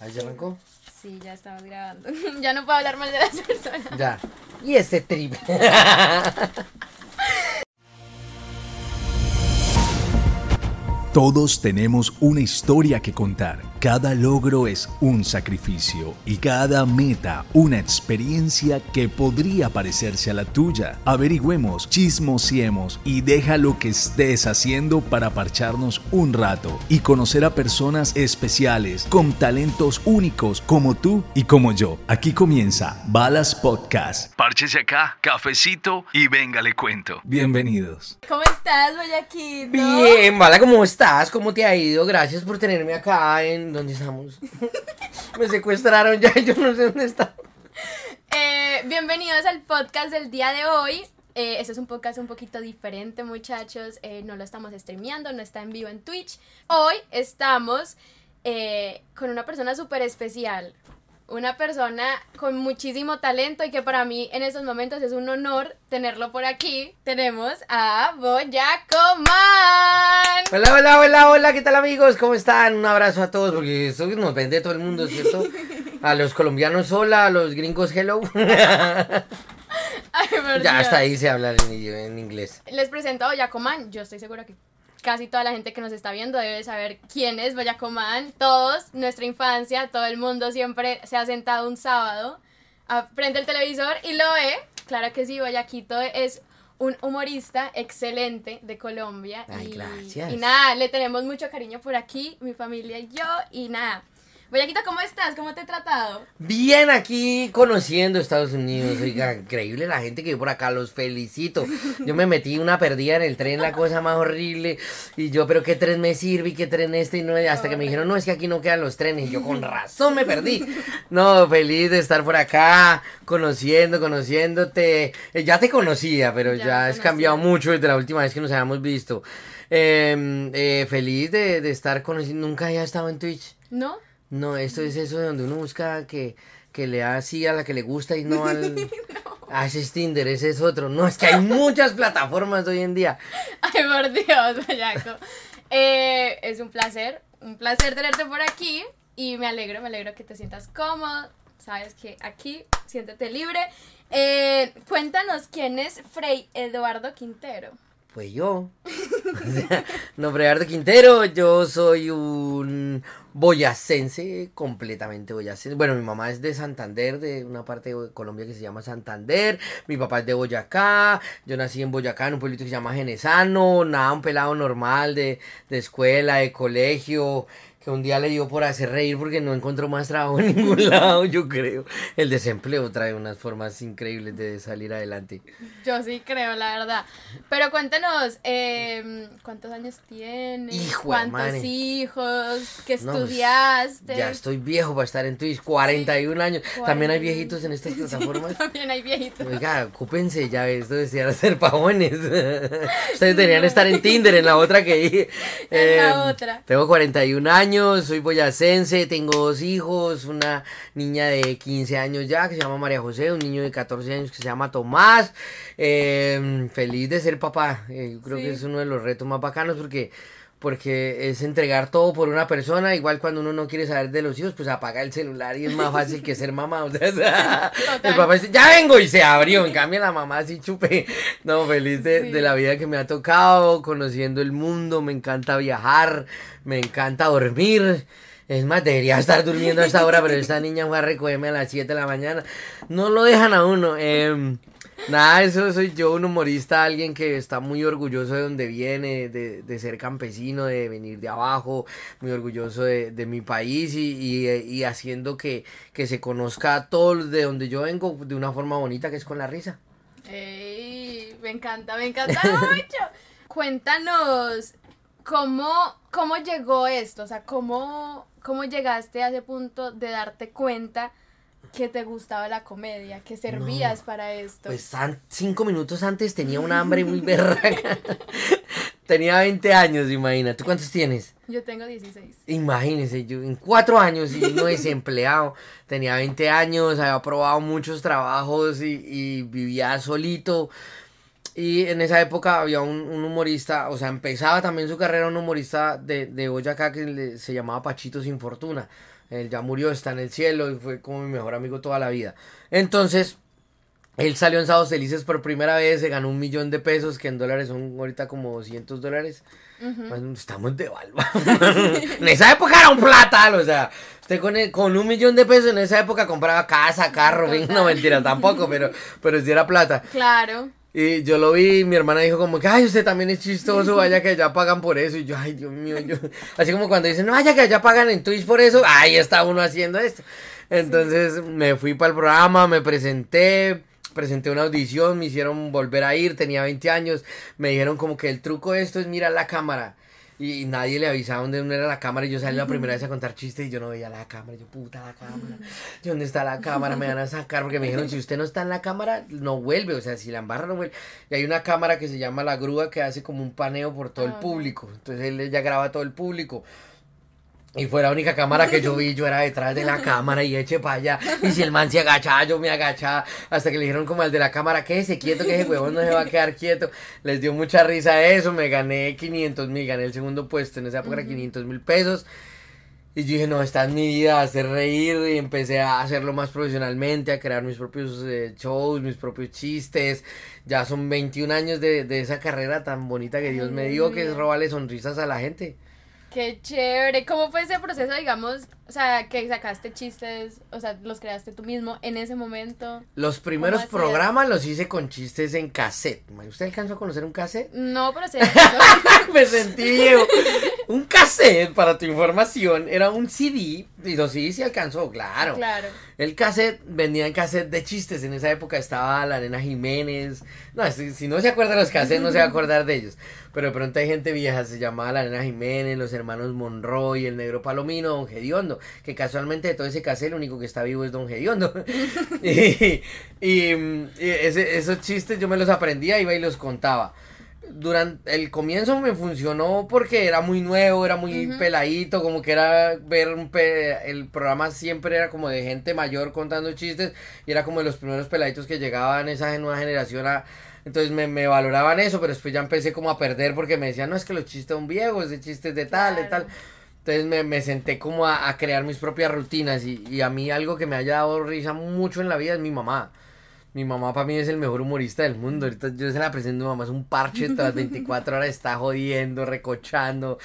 ¿Ahí se arrancó? Sí, ya estamos grabando. ya no puedo hablar mal de las personas. Ya. Y ese trip. Todos tenemos una historia que contar. Cada logro es un sacrificio y cada meta una experiencia que podría parecerse a la tuya. Averigüemos, chismosiemos y deja lo que estés haciendo para parcharnos un rato y conocer a personas especiales con talentos únicos como tú y como yo. Aquí comienza Balas Podcast. Párchese acá, cafecito y venga le cuento. Bienvenidos. ¿Cómo estás, Boyaquito? Bien, Bala, ¿cómo estás? ¿Cómo te ha ido? Gracias por tenerme acá en... ¿Dónde estamos? Me secuestraron ya, yo no sé dónde está. Eh, bienvenidos al podcast del día de hoy. Eh, este es un podcast un poquito diferente, muchachos. Eh, no lo estamos streameando, no está en vivo en Twitch. Hoy estamos eh, con una persona súper especial. Una persona con muchísimo talento y que para mí en estos momentos es un honor tenerlo por aquí. Tenemos a Boyacoman. Hola, hola, hola, hola, ¿qué tal amigos? ¿Cómo están? Un abrazo a todos, porque esto nos vende todo el mundo, ¿cierto? A los colombianos hola, a los gringos hello. Ay, ya hasta ahí se habla en, en inglés. Les presento a Boyacoman. Yo estoy segura que casi toda la gente que nos está viendo debe saber quién es Boyacoman. Todos, nuestra infancia, todo el mundo siempre se ha sentado un sábado, a- prende el televisor y lo ve. Claro que sí, Boyaquito es un humorista excelente de Colombia. Ay, y, gracias. y nada, le tenemos mucho cariño por aquí, mi familia y yo. Y nada. Boyaquito, ¿cómo estás? ¿Cómo te he tratado? Bien aquí conociendo Estados Unidos, oiga, increíble la gente que vive por acá, los felicito. Yo me metí una perdida en el tren, la cosa más horrible, y yo, pero qué tren me sirve y qué tren este, y no, hasta que me dijeron, no, es que aquí no quedan los trenes, y yo con razón me perdí. No, feliz de estar por acá, conociendo, conociéndote. Eh, ya te conocía, pero Ya ya, has cambiado mucho desde la última vez que nos habíamos visto. Eh, eh, feliz de, de estar conociendo, nunca había estado en Twitch. ¿No? No, esto es eso de donde uno busca que, que le da así a la que le gusta y no al... Ah, ese es Tinder, ese es otro. No, es que hay muchas plataformas hoy en día. Ay, por Dios, Boyaco. Eh, es un placer, un placer tenerte por aquí y me alegro, me alegro que te sientas cómodo. Sabes que aquí, siéntete libre. Eh, cuéntanos quién es Frey Eduardo Quintero. Pues yo. O sea, Quintero, yo soy un boyacense, completamente boyacense. Bueno, mi mamá es de Santander, de una parte de Colombia que se llama Santander. Mi papá es de Boyacá. Yo nací en Boyacá, en un pueblito que se llama Genesano. Nada, un pelado normal de, de escuela, de colegio. Que un día le dio por hacer reír porque no encontró más trabajo en ningún lado, yo creo. El desempleo trae unas formas increíbles de salir adelante. Yo sí creo, la verdad. Pero cuéntanos, eh, ¿cuántos años tienes? Hijo ¿Cuántos hijos? ¿Qué No, pues, estudiaste? Ya estoy viejo para estar en Twitch, 41 años. También hay 41. viejitos en estas plataformas. También hay viejitos. Oiga, ocúpense ya, esto decía hacer pavones. Ustedes deberían estar en Tinder, en la otra que En la Em, otra. Tengo 41 años, soy boyacense, tengo dos hijos, una niña de 15 años ya que se llama María José, un niño de 14 años que se llama Tomás. Em, feliz de ser papá, eh, yo creo Sí. que es uno de los retos más bacanos porque porque es entregar todo por una persona, igual cuando uno no quiere saber de los hijos, pues apaga el celular y es más fácil que ser mamá. O sea, el papá dice, ya vengo y se abrió, en cambio la mamá así chupe. No, feliz de, Sí. de la vida que me ha tocado, conociendo el mundo, me encanta viajar, me encanta dormir. Es más, debería estar durmiendo a esta hora, pero esta niña fue a recogerme a las 7 de la mañana. No lo dejan a uno. em, Nada, eso soy yo, un humorista, alguien que está muy orgulloso de donde viene, de, de ser campesino, de venir de abajo, muy orgulloso de, de mi país y, y, y haciendo que, que se conozca todo de donde yo vengo de una forma bonita que es con la risa. Ey, me encanta, me encanta mucho. Cuéntanos cómo, cómo llegó esto, o sea, cómo, cómo llegaste a ese punto de darte cuenta que te gustaba la comedia, que servías para esto. Pues cinco minutos antes tenía una hambre muy berraca. tenía 20 años, imagina. ¿Tú cuántos tienes? Yo tengo 16. Imagínense, yo en cuatro años y no desempleado, tenía 20 años, había probado muchos trabajos y, y vivía solito. Y en esa época había un, un humorista, o sea, empezaba también su carrera un humorista de, de Boyacá que le- se llamaba Pachito Sin Fortuna. Él ya murió, está en el cielo y fue como mi mejor amigo toda la vida. Entonces, él salió en Sábados Felices por primera vez, se ganó un millón de pesos, que en dólares son ahorita como 200 dólares. Estamos devaluados. en esa época era un platal, o sea, usted con, el- con un millón de pesos en esa época compraba casa, carro, fin, no mentira, tampoco, pero, pero sí era plata. Claro. Y yo lo vi, y mi hermana dijo como que, ay, usted también es chistoso, vaya que allá pagan por eso. Y yo, ay, Dios mío, yo... Así como cuando dicen, vaya que allá pagan en Twitch por eso, ahí está uno haciendo esto. Entonces me fui para el programa, me presenté, presenté una audición, me hicieron volver a ir, tenía 20 años, me dijeron como que el truco de esto es mirar la cámara. Y nadie le avisaba dónde era la cámara y yo salí la primera vez a contar chistes y yo no veía la cámara. Yo, puta, la cámara. ¿Y ¿Dónde está la cámara? Me van a sacar porque me dijeron, si usted no está en la cámara, no vuelve. O sea, si la embarra, no vuelve. Y hay una cámara que se llama La Grúa que hace como un paneo por todo el Ah, público. Entonces él ya graba a todo el público. Y fue la única cámara que yo vi, yo era detrás de la cámara y eche para allá. Y si el man se agachaba, yo me agachaba. Hasta que le dijeron como al de la cámara, quédese quieto, que ese huevón no se va a quedar quieto. Les dio mucha risa eso, me gané 500 mil, gané el segundo puesto, en esa época era 500 mil pesos. Y yo dije, no, esta es mi vida, hacer reír. Y empecé a hacerlo más profesionalmente, a crear mis propios eh, shows, mis propios chistes. Ya son 21 años de, de esa carrera tan bonita que Dios me dio, que es robarle sonrisas a la gente. Qué chévere. ¿Cómo fue ese proceso, digamos? O sea, que sacaste chistes, o sea, los creaste tú mismo en ese momento. Los primeros programas los hice con chistes en cassette. ¿Usted alcanzó a conocer un cassette? No, pero sí. Me sentí viejo. Un cassette, para tu información, era un CD. Y los CD se alcanzó, claro. claro. El cassette, vendían cassette de chistes. En esa época estaba la nena Jiménez. No, si, si no se acuerda de los cassettes, no se va a acordar de ellos. Pero de pronto hay gente vieja, se llamaba la nena Jiménez, los hermanos Monroy, el negro Palomino, Don Gediondo. Que casualmente de todo ese cassette, el único que está vivo es Don Gediondo. y y, y ese- esos chistes yo me los aprendía, iba y los contaba. Durante el comienzo me funcionó porque era muy nuevo, era muy peladito, como que era ver un pe- el programa siempre era como de gente mayor contando chistes y era como de los primeros peladitos que llegaban esa nueva generación a entonces me, me valoraban eso, pero después ya empecé como a perder porque me decían, no, es que los chistes son viejos, de chistes de tal, de tal. Entonces me, me senté como a, a crear mis propias rutinas y, y a mí algo que me haya dado risa mucho en la vida es mi mamá. Mi mamá para mí es el mejor humorista del mundo. Ahorita yo se la presento a mi mamá, es un parche, las 24 horas está jodiendo, recochando.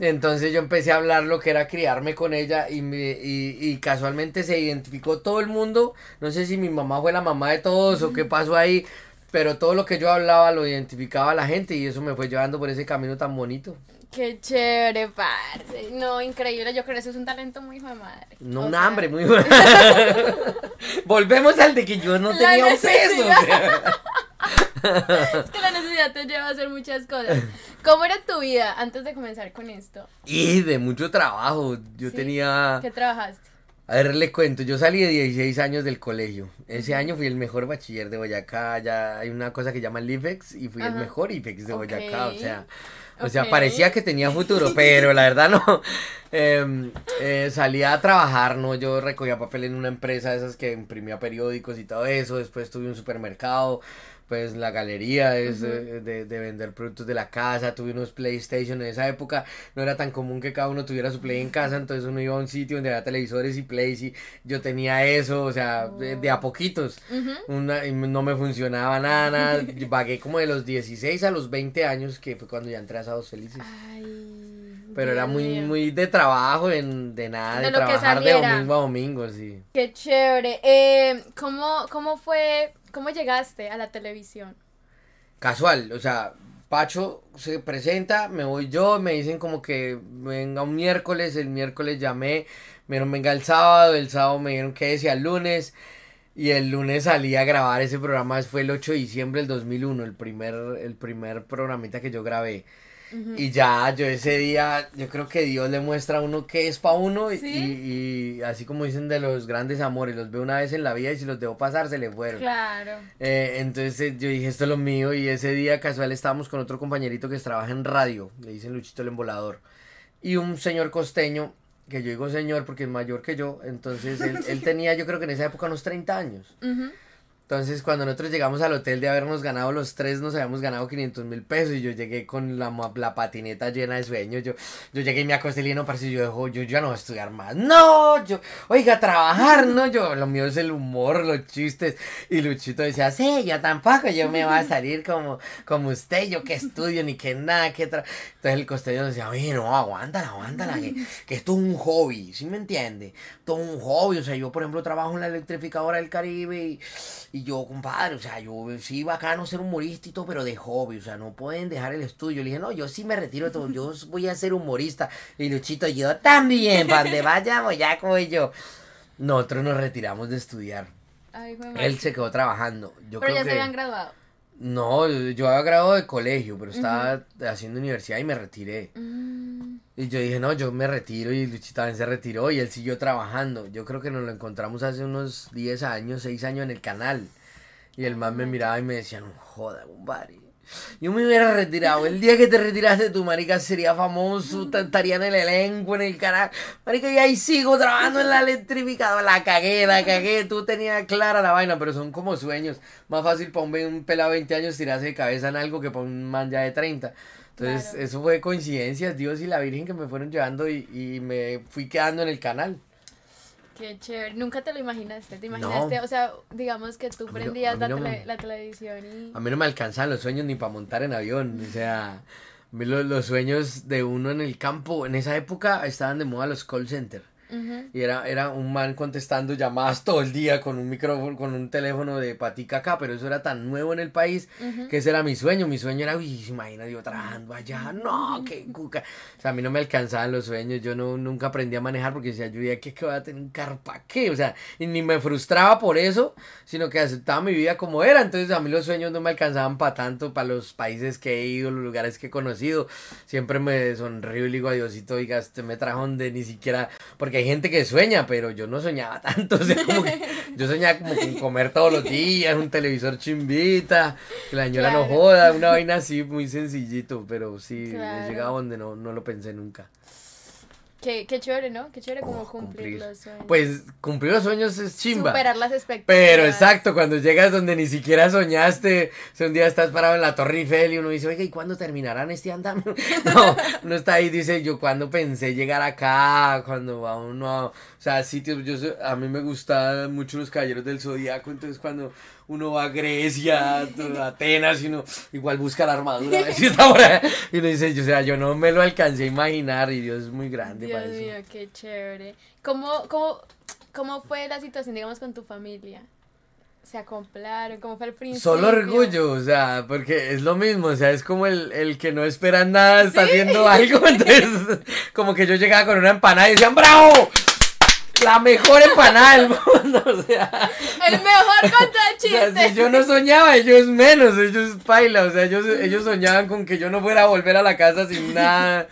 Entonces yo empecé a hablar lo que era criarme con ella y, me- y, y casualmente se identificó todo el mundo. No sé si mi mamá fue la mamá de todos o qué pasó ahí, pero todo lo que yo hablaba lo identificaba la gente y eso me fue llevando por ese camino tan bonito. Qué chévere, parce. No, increíble. Yo creo que eso es un talento muy hijo de madre. No, O un sea, hambre, muy. Volvemos al de que yo no La tenía un peso. necesidad. o sea. Es que la necesidad te lleva a hacer muchas cosas. ¿Cómo era tu vida antes de comenzar con esto? Y de mucho trabajo. Yo Sí. tenía. ¿Qué trabajaste? A ver, le cuento. Yo salí de 16 años del colegio. Ese año fui el mejor bachiller de Boyacá. Ya hay una cosa que llaman IFEX y fui el mejor IFEX de Boyacá. O sea. O sea, parecía que tenía futuro, pero la verdad no. Em, eh, salía a trabajar, ¿no? Yo recogía papel en una empresa de esas que imprimía periódicos y todo eso. Después tuve un supermercado, pues la galería es, de, de vender productos de la casa. Tuve unos PlayStation en esa época. No era tan común que cada uno tuviera su Play en casa, entonces uno iba a un sitio donde había televisores y Plays y yo tenía eso, o sea, de, de a poquitos. Una, no me funcionaba nada, nada. Vagué como de los 16 a los 20 años, que fue cuando ya entré a Sábados Felices. Ay. Pero era muy, mío. muy de trabajo, en, de nada, de, trabajar de domingo a domingo, sí. Qué chévere. Eh, ¿cómo, ¿Cómo fue, cómo llegaste a la televisión? Casual, o sea, Pacho se presenta, me voy yo, me dicen como que venga un miércoles, el miércoles llamé, me dijeron venga el sábado, el sábado me dijeron que decía el lunes, y el lunes salí a grabar ese programa, fue el 8 de diciembre del 2001, el primer, el primer programita que yo grabé. Y ya, yo ese día, yo creo que Dios le muestra a uno qué es para uno y- ¿Sí? y, y así como dicen de los grandes amores, los veo una vez en la vida y si los debo pasar se le fueron. Claro. Eh, entonces eh, yo dije, esto es lo mío y ese día casual estábamos con otro compañerito que trabaja en radio, le dicen Luchito el Embolador, y un señor costeño, que yo digo señor porque es mayor que yo, entonces él, él tenía yo creo que en esa época unos 30 años. Entonces, cuando nosotros llegamos al hotel de habernos ganado los tres, nos habíamos ganado 500 mil pesos. Y yo llegué con la, la patineta llena de sueños. Yo, yo llegué y me acosté y no, parce, yo, dejo, yo ya no voy a estudiar más. No, yo, oiga, trabajar, no, yo, lo mío es el humor, los chistes. Y Luchito decía, sí, yo tampoco, yo me voy a salir como, como usted, yo que estudio, ni que nada, que tra... Entonces el costeño decía, oye, no, aguántala, aguántala, que, que esto es un hobby, ¿sí me entiende? Todo un hobby, o sea, yo, por ejemplo, trabajo en la electrificadora del Caribe y, y yo, compadre, o sea, yo sí bacano ser humorista y todo, pero de hobby, o sea, no pueden dejar el estudio. Le dije, no, yo sí me retiro de todo, yo voy a ser humorista. Y Luchito, yo también, para donde vayamos, ya como yo. Nosotros nos retiramos de estudiar. Ay. Él se quedó trabajando. Yo Pero creo ya que... se habían graduado. No, yo había graduado de colegio, pero estaba haciendo universidad y me retiré. Mm, Y yo dije, no, yo me retiro y Luchito también se retiró y él siguió trabajando. Yo creo que nos lo encontramos hace unos 10 años, 6 años en el canal. Y el man me miraba y me decía, no joda, compadre. Yo me hubiera retirado. El día que te retiraste tu marica sería famoso, te- estaría en el elenco, en el canal. Marica, y ahí sigo trabajando en la electrificadora. La cagué, la cagué. Tú tenías clara la vaina, pero son como sueños. Más fácil para un, un pelado de 20 años tirarse de cabeza en algo que para un man ya de 30. Entonces, Claro. eso fue coincidencias, Dios y la Virgen que me fueron llevando y, y me fui quedando en el canal. qué chévere. Nunca te lo imaginaste. ¿Te imaginaste? O sea, digamos que tú no- prendías la, no tele- me- la televisión y. A mí no me alcanzaban los sueños ni para montar en avión. O sea, a mí lo- los, sueños de uno en el campo, en esa época estaban de moda los call centers. Ujú. Y era, era un man contestando llamadas todo el día con un micrófono, con un teléfono de patica acá, pero eso era tan nuevo en el país Ujú. que ese era mi sueño. Mi sueño era, uy, imagina yo trabajando allá, no, qué cuca. O sea, a mí no me alcanzaban los sueños, yo no, nunca aprendí a manejar porque decía, yo ya que voy a tener un carro para qué, o sea, y ni me frustraba por eso, sino que aceptaba mi vida como era. Entonces a mí los sueños no me alcanzaban para tanto, para los países que he ido, los lugares que he conocido. Siempre me sonrío y le digo a Diosito, oiga, usted me trajo donde ni siquiera, porque hay gente que sueña, pero yo no soñaba tanto, o sea, como que yo soñaba como con comer todos los días, un televisor chimbita, que la señora no joda, una vaina así muy sencillito, pero sí, Claro. he llegado donde no, no lo pensé nunca. Qué, qué chévere, ¿no? Qué chévere como Oh, cumplir, los sueños. Pues cumplir los sueños es chimba. Superar las expectativas. Pero exacto, cuando llegas donde ni siquiera soñaste, si un día estás parado en la Torre Eiffel y uno dice, oiga, ¿y cuándo terminarán este andamio? No, uno está ahí y dice, yo cuando pensé llegar acá, cuando va uno a, o sea, sitios, yo a mí me gustan mucho los caballeros del Zodíaco, entonces cuando uno va a Grecia, a Atenas, y uno igual busca la armadura, a ver si está por ahí, y uno dice, o sea, yo no me lo alcancé a imaginar y Dios es muy grande Dios para eso. mío, qué chévere. ¿Cómo, cómo, ¿Cómo fue la situación, digamos, con tu familia? ¿Se acoplaron? ¿Cómo fue el principio? Solo orgullo, o sea, porque es lo mismo, o sea, es como el, el que no espera nada, está haciendo algo, entonces, como que yo llegaba con una empanada y decían, ¡bravo! La mejor empanada del mundo, o sea, El mejor contra o sea, si yo no soñaba, ellos menos, ellos paila, o sea, ellos, ellos soñaban con que yo no fuera a volver a la casa sin nada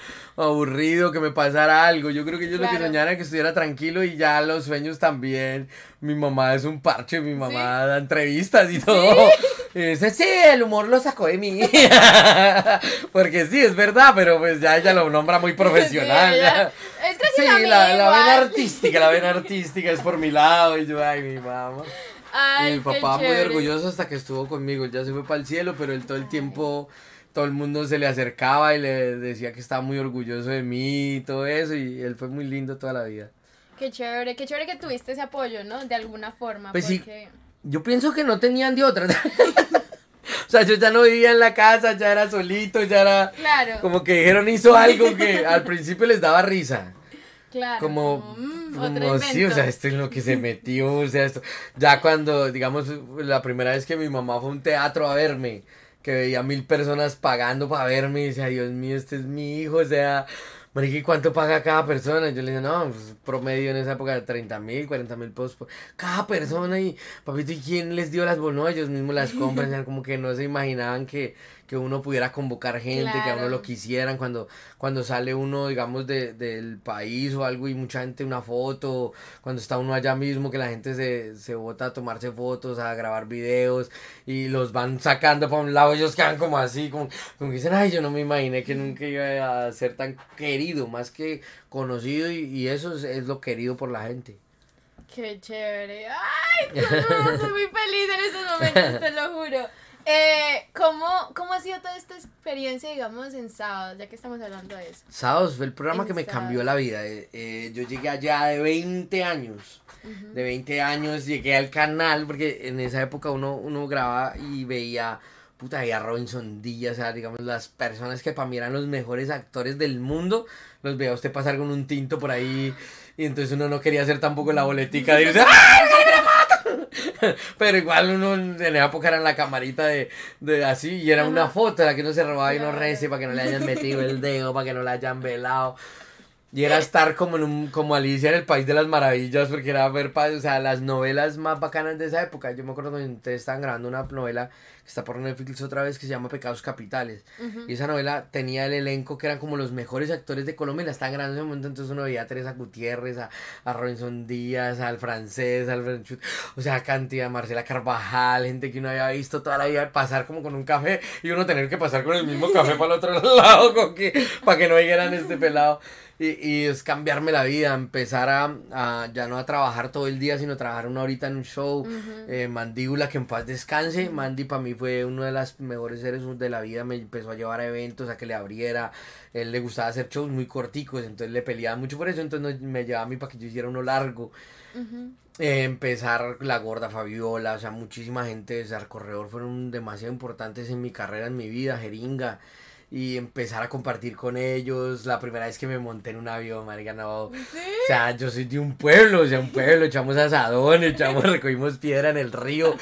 aburrido, que me pasara algo, yo creo que ellos lo que Claro. soñaban era que estuviera tranquilo y ya los sueños también, mi mamá es un parche, mi mamá da entrevistas y todo, y dice, sí, el humor lo sacó de mí, porque sí, es verdad, pero pues ya ella lo nombra muy profesional, Sí, ya. Es que Sí, sí, la, la vena artística, la vena artística es por mi lado y yo, ay, mi mamá. Ay, Y mi papá muy orgulloso hasta que estuvo conmigo. Ya se fue para el cielo, pero él todo el tiempo, todo el mundo se le acercaba y le decía que estaba muy orgulloso de mí y todo eso. Y él fue muy lindo toda la vida. Qué chévere, qué chévere que tuviste ese apoyo, ¿no? De alguna forma. Pues sí. Yo pienso que no tenían de otra. o sea, yo ya no vivía en la casa, ya era solito, ya era. Claro, Como que dijeron hizo algo que al principio les daba risa. claro. como, mm, como otro sí, o sea, esto es lo que se metió, o sea, esto, ya cuando, digamos, la primera vez que mi mamá fue a un teatro a verme, que veía mil personas pagando para verme, y decía, Dios mío, este es mi hijo, o sea, marica, ¿y cuánto paga cada persona? Yo le dije, no, pues, promedio en esa época de 30 mil, 40 mil pesos por cada persona, y papito, ¿y quién les dio las bonos? Ellos mismos las compran, o sea, como que no se imaginaban que, que uno pudiera convocar gente, que a uno lo quisieran cuando, cuando sale uno, digamos, de, del país o algo y mucha gente una foto, cuando está uno allá mismo, que la gente se, se bota a tomarse fotos, a grabar videos y los van sacando para un lado, ellos quedan como así, como, como que dicen, ay, yo no me imaginé que nunca iba a ser tan querido, más que conocido y, y eso es, es lo querido por la gente. Qué chévere. Ay, no, soy muy feliz en estos momentos, te lo juro. Eh, ¿cómo, ¿Cómo ha sido toda esta experiencia, digamos, en sábados, ya que estamos hablando de eso? Sábados fue el programa En que me cambió la vida. eh, eh, yo llegué allá de 20 años. De 20 años llegué al canal, porque en esa época uno, uno grababa y veía, puta, veía Robinson Díaz, o sea, digamos, las personas que para mí eran los mejores actores del mundo, los veía usted pasar con un tinto por ahí, y entonces uno no quería hacer tampoco la boletica de irse, ¡ay, sí, me mato! Pero igual uno en la época era en la camarita de, de así, y era una foto la que uno se robaba y no rece para que no le hayan metido el dedo, para que no la hayan velado. Y era estar como en un, como Alicia en el País de las Maravillas, porque era ver, o sea, las novelas más bacanas de esa época. Yo me acuerdo cuando ustedes estaban grabando una novela está por Netflix otra vez que se llama Pecados Capitales. Y esa novela tenía el elenco que eran como los mejores actores de Colombia la estaban grabando en ese momento. Entonces uno veía a Teresa Gutiérrez, a, a Robinson Díaz, al francés, al Franchut, o sea, cantidad, Marcela Carvajal, gente que uno había visto toda la vida pasar como con un café y uno tener que pasar con el mismo café para el otro lado con que, para que no dijeran este pelado. Y, y es cambiarme la vida, empezar a, a ya no a trabajar todo el día, sino trabajar una horita en un show. Eh, Mandíbula, que en paz descanse. Mandy para mí fue uno de los mejores seres de la vida. Me empezó a llevar a eventos, a que le abriera. Él le gustaba hacer shows muy corticos, entonces le peleaba mucho por eso. Entonces me llevaba a mí para que yo hiciera uno largo. Eh, empezar la gorda Fabiola, o sea, muchísima gente de Sar Corredor fueron demasiado importantes en mi carrera, en mi vida, jeringa. Y empezar a compartir con ellos. La primera vez que me monté en un avión, marica, no. O sea, yo soy de un pueblo, o sea, un pueblo, echamos asadón, echamos, recogimos piedra en el río.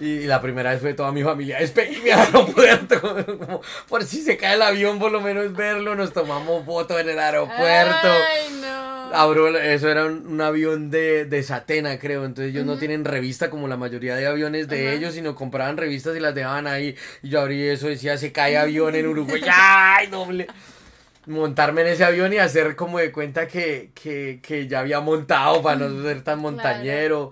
Y la primera vez fue toda mi familia, al aeropuerto. Como, por si se cae el avión, por lo menos verlo. Nos tomamos foto en el aeropuerto. Ay, no. Abro, eso era un, un avión de, de Satena, creo. Entonces ellos no tienen revista como la mayoría de aviones de ellos, sino compraban revistas y las dejaban ahí. Y yo abrí eso, decía, se cae avión en Uruguay. ¡Ay, doble! Montarme en ese avión y hacer como de cuenta que, que, que ya había montado para no ser tan montañero.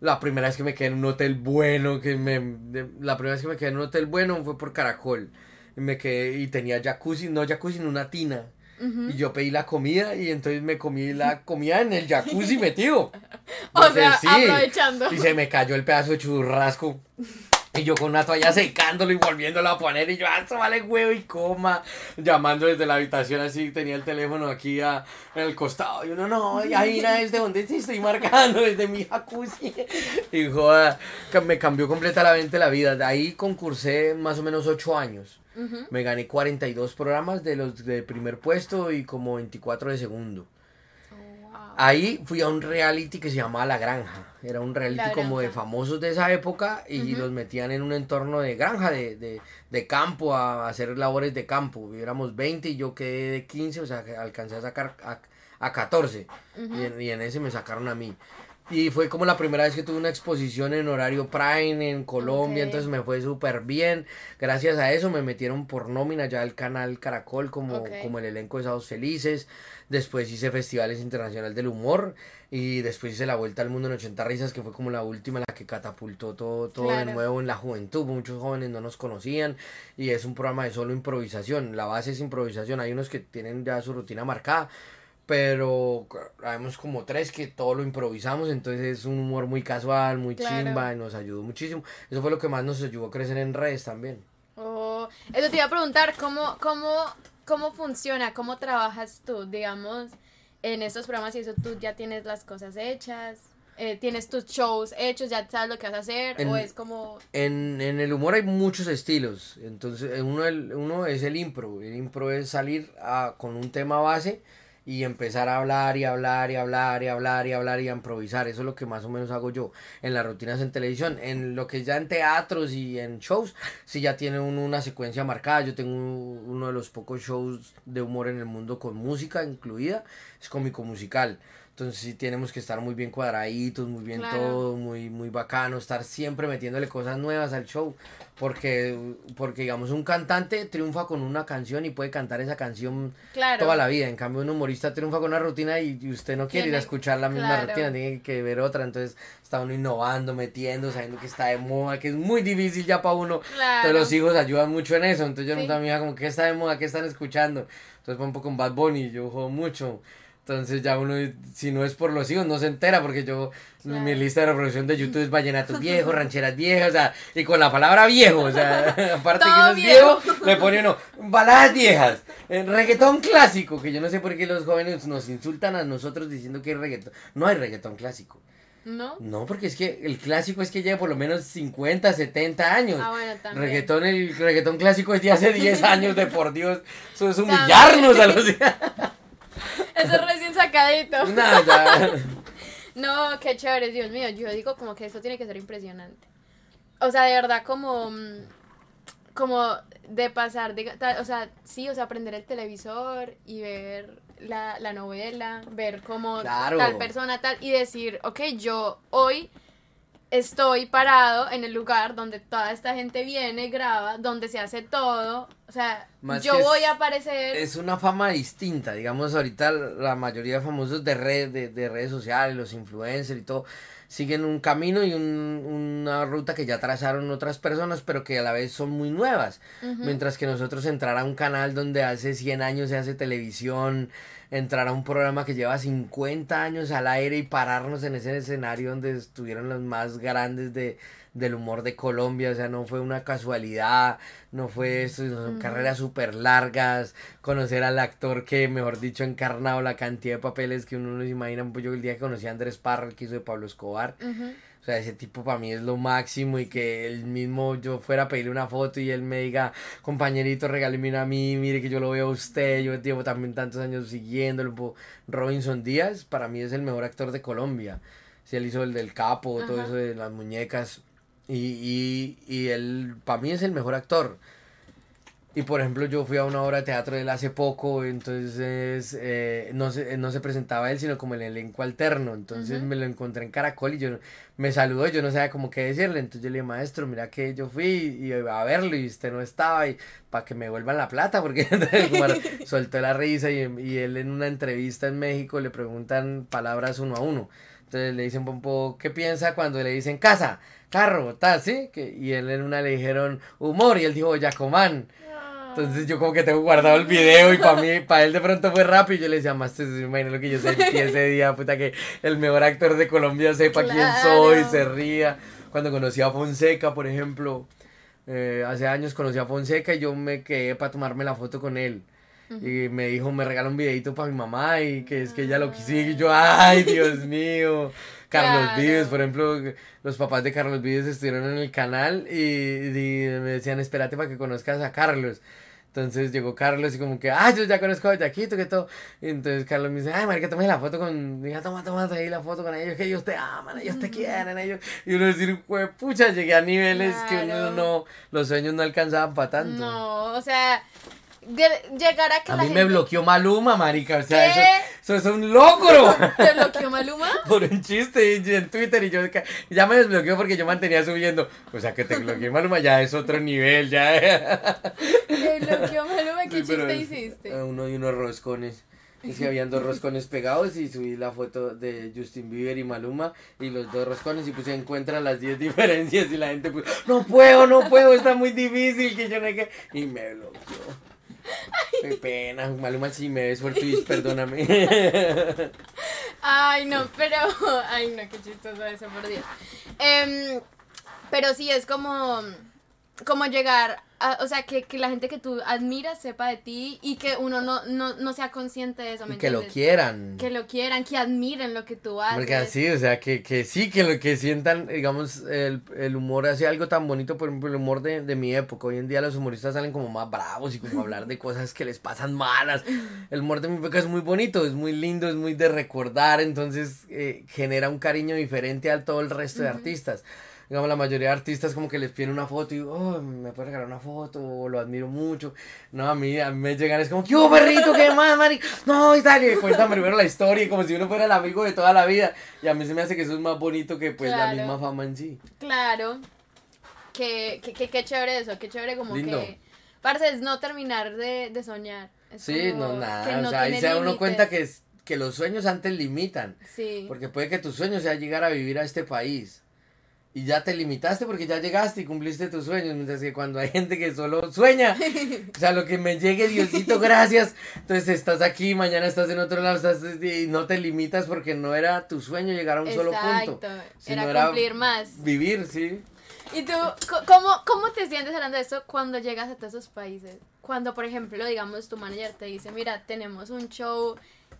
La primera vez que me quedé en un hotel bueno, que me, de- la primera vez que me quedé en un hotel bueno fue por Caracol. Y me quedé y tenía jacuzzi, no jacuzzi, sino una tina. Y yo pedí la comida y entonces me comí la comida en el jacuzzi metido. O sea, aprovechando. Y se me cayó el pedazo de churrasco. Y yo con una toalla secándolo y volviéndolo a poner. Y yo, ah, eso vale huevo y coma. Llamando desde la habitación así, tenía el teléfono aquí a- en el costado. Y uno, no, y ahí desde donde te estoy marcando, desde mi jacuzzi. Y joda, que me cambió completamente la vida. De ahí concursé más o menos ocho años. Me gané 42 programas de los de primer puesto y como 24 de segundo. Wow. Ahí fui a un reality que se llamaba La Granja. Era un reality como de famosos de esa época y los metían en un entorno de granja, de, de, de campo, a hacer labores de campo. Éramos 20 y yo quedé de 15, o sea, que alcancé a sacar a, a 14. y, en, y en ese me sacaron a mí. Y fue como la primera vez que tuve una exposición en horario prime en Colombia, Ok. entonces me fue súper bien. Gracias a eso me metieron por nómina ya al canal Caracol como, Ok. como el elenco de Sábados Felices. Después hice Festivales Internacional del Humor y después hice la Vuelta al Mundo en 80 Risas, que fue como la última, la que catapultó todo, todo de nuevo en la juventud. Muchos jóvenes no nos conocían y es un programa de solo improvisación. La base es improvisación. Hay unos que tienen ya su rutina marcada, pero habemos como tres que todo lo improvisamos, entonces es un humor muy casual, muy Claro. chimba y nos ayudó muchísimo. Eso fue lo que más nos ayudó a crecer en redes también. Oh, eso te iba a preguntar, ¿cómo, cómo, ¿cómo funciona? ¿Cómo trabajas tú? Digamos, en estos programas y eso tú ya tienes las cosas hechas, eh, tienes tus shows hechos, ya sabes lo que vas a hacer, En- o es como... En, en el humor hay muchos estilos. Entonces, uno, el- uno es el impro. El impro es salir a- con un tema base y empezar a hablar y hablar y hablar y hablar y hablar y a improvisar. Eso es lo que más o menos hago yo en las rutinas en televisión. En lo que ya en teatros y en shows, sí ya tiene uno una secuencia marcada. Yo tengo uno de los pocos shows de humor en el mundo con música incluida. Es cómico musical. Entonces sí tenemos que estar muy bien cuadraditos, muy bien Claro. todo, muy, muy bacano, estar siempre metiéndole cosas nuevas al show. Porque, porque digamos, un cantante triunfa con una canción y puede cantar esa canción Claro. toda la vida. En cambio, un humorista triunfa con una rutina y, y usted no quiere ir a Tiene- escuchar la misma claro. rutina, tiene que ver otra. Entonces está uno innovando, metiendo, sabiendo que está de moda, que es muy difícil ya para uno. Claro. Entonces los hijos ayudan mucho en eso. Entonces yo Sí. no también como que está de moda, que están escuchando. Entonces por ejemplo con Bad Bunny yo juego mucho. Entonces ya uno, si no es por los hijos, no se entera, porque yo, Claro. mi lista de reproducción de YouTube es vallenatos viejos, rancheras viejas, o sea, y con la palabra viejo, o sea, aparte que uno es viejo. viejo, le pone uno, baladas viejas, eh, reggaetón clásico, que yo no sé por qué los jóvenes nos insultan a nosotros diciendo que hay reggaetón. No hay reggaetón clásico. ¿No? No, porque es que el clásico es que lleva por lo menos 50, 70 años. Ah, bueno, también. Reggaetón, el reggaetón clásico es de hace 10 años, de por Dios. Eso es humillarnos a los... Eso es recién sacadito. Nada. No, qué chévere, Dios mío. Yo digo como que esto tiene que ser impresionante. O sea, de verdad, como. mm, Como de pasar de. O sea, sí, o sea, aprender el televisor y ver la, la novela, ver como Claro. tal persona, tal. Y decir, ok, yo hoy estoy parado en el lugar donde toda esta gente viene, graba, donde se hace todo. O sea, Más yo que es- voy a aparecer. Es una fama distinta, digamos, ahorita la mayoría de famosos de, red, de, de redes sociales, los influencers y todo, siguen un camino y un- una ruta que ya trazaron otras personas, pero que a la vez son muy nuevas. Ujú. Mientras que nosotros entrar a un canal donde hace 100 años se hace televisión, entrar a un programa que lleva 50 años al aire y pararnos en ese escenario donde estuvieron los más grandes de, del humor de Colombia, o sea, no fue una casualidad, no fue eso, son carreras súper largas, conocer al actor que, mejor dicho, ha encarnado la cantidad de papeles que uno no se imagina, pues yo el día que conocí a Andrés Parra, el que hizo de Pablo Escobar. O sea, ese tipo para mí es lo máximo y que él mismo yo fuera a pedirle una foto y él me diga, compañerito, regáleme una a mí, mire que yo lo veo a usted, yo llevo también tantos años siguiéndolo. po- Robinson Díaz para mí es el mejor actor de Colombia. Si él hizo el del capo, todo eso de las muñecas. Y, y, y él para mí es el mejor actor. Y por ejemplo, yo fui a una obra de teatro de él hace poco, entonces eh, no, se, no se presentaba él, sino como el elenco alterno. Entonces me lo encontré en Caracol y yo me saludó, yo no sabía cómo qué decirle. Entonces yo le dije, maestro, mira que yo fui y a verlo y usted no estaba y para que me vuelvan la plata, porque soltó la risa y, y él en una entrevista en México le preguntan palabras uno a uno. Entonces le dicen Pompo, ¿qué piensa cuando le dicen casa, carro, tal, sí? Que, y él en una le dijeron humor y él dijo Yacomán. Entonces yo como que tengo guardado el video y para mí, para él de pronto fue rápido y yo le decía, más imagino lo que yo sentí ese día, puta que el mejor actor de Colombia sepa quién soy, Claro. se ría. Cuando conocí a Fonseca, por ejemplo, eh, hace años conocí a Fonseca y yo me quedé para tomarme la foto con él. Y me dijo, me regala un videito para mi mamá y que es que ella lo quisiera. Y yo, ay, Dios mío. Carlos Claro. Vives, por ejemplo, los papás de Carlos Vives estuvieron en el canal y, y me decían, espérate para que conozcas a Carlos. Entonces llegó Carlos y como que, ah, yo ya conozco a Yaquito, que todo. Y entonces Carlos me dice, ay, marica, toma la foto con, mira, toma, toma ahí la foto con ellos, que ellos te aman, ellos te quieren, ellos. Y uno decir, "Jue pucha, llegué a niveles que uno no, los sueños no alcanzaban para tanto. No, o sea, llegar a que A la mí gente... me bloqueó Maluma, marica, o sea, ¿Qué? eso, eso es un logro. ¿Te bloqueó Maluma? Por un chiste y en Twitter y yo ya me desbloqueó porque yo mantenía subiendo. O sea que te bloqueé Maluma ya es otro nivel, ya. ¿Te bloqueó Maluma? ¿Qué pero chiste es- hiciste? Uno y unos roscones. Es que habían dos roscones pegados y subí la foto de Justin Bieber y Maluma y los dos roscones y puse encuentra las 10 diferencias y la gente puso, no puedo, no puedo, está muy difícil que yo no hay que... Y me bloqueó. Qué pena, Maluma, si me ves por Twitch, perdóname. Ay, no, pero. Ay, no, qué chistoso eso, por Dios. Em, pero sí, es como. Como llegar. A, o sea, que, que la gente que tú admiras sepa de ti y que uno no, no, no sea consciente de eso, ¿me Y que lo quieran. Que lo quieran, que admiren lo que tú haces. Porque así, o sea, que, que sí, que lo que sientan, digamos, el, el humor hace algo tan bonito, por ejemplo, el humor de, de mi época. Hoy en día los humoristas salen como más bravos y como hablar de cosas que les pasan malas. El humor de mi época es muy bonito, es muy lindo, es muy de recordar, entonces eh, genera un cariño diferente a todo el resto de artistas. Digamos, la mayoría de artistas como que les piden una foto y, oh, me puede regalar una foto, o lo admiro mucho. No, a mí, a mí me llegan, es como, ¿qué hubo, perrito? ¿Qué más, Mari? No, y tal, y cuentan primero la historia, como si uno fuera el amigo de toda la vida. Y a mí se me hace que eso es más bonito que, pues, la misma fama en sí. Claro. Que, que, que, qué chévere eso, qué chévere como Lindo. que. Parce, es no terminar de, de soñar. Es Sí, no, nada, no o sea, ahí se da uno cuenta que, es- que los sueños antes limitan. Sí. Porque puede que tu sueño sea llegar a vivir a este país. Y ya te limitaste porque ya llegaste y cumpliste tus sueños, mientras que cuando hay gente que solo sueña, o sea, lo que me llegue, Diosito, gracias, entonces estás aquí, mañana estás en otro lado, estás, y no te limitas porque no era tu sueño llegar a un solo punto. Exacto, era cumplir más. Vivir, sí. ¿Y tú, cómo, cómo te sientes hablando de eso cuando llegas a todos esos países? Cuando, por ejemplo, digamos, tu manager te dice, mira, tenemos un show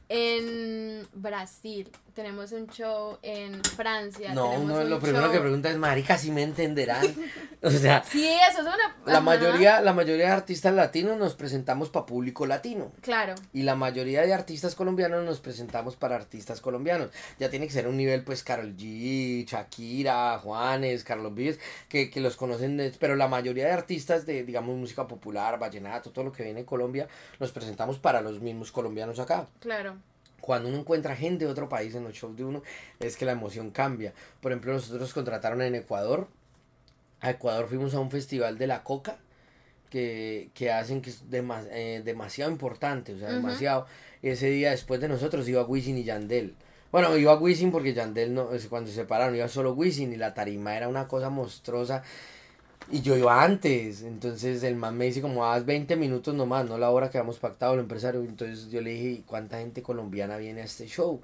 en Brasil, tenemos un show en Francia. No, uno lo primero que pregunta es, marica, si me entenderán. o sea, sí, eso es una... La mayoría, la mayoría de artistas latinos nos presentamos para público latino. Claro. Y la mayoría de artistas colombianos nos presentamos para artistas colombianos. Ya tiene que ser un nivel, pues, Carol G, Shakira, Juanes, Carlos Vives, que, que los conocen, pero la mayoría de artistas de, digamos, música popular, vallenato, todo lo que viene de Colombia, nos presentamos para los mismos colombianos acá. Claro cuando uno encuentra gente de otro país en los shows de uno, es que la emoción cambia. Por ejemplo, nosotros contrataron en Ecuador. A Ecuador fuimos a un festival de la coca que, que hacen que es eh, demasiado importante, o sea, demasiado. Ese día después de nosotros iba Wisin y Yandel. Bueno, iba Wisin porque Yandel no, cuando se separaron iba solo Wisin y la tarima era una cosa monstruosa y yo iba antes, entonces el man me dice como haz 20 minutos nomás, no la hora que habíamos pactado el empresario. Entonces yo le dije, ¿y cuánta gente colombiana viene a este show?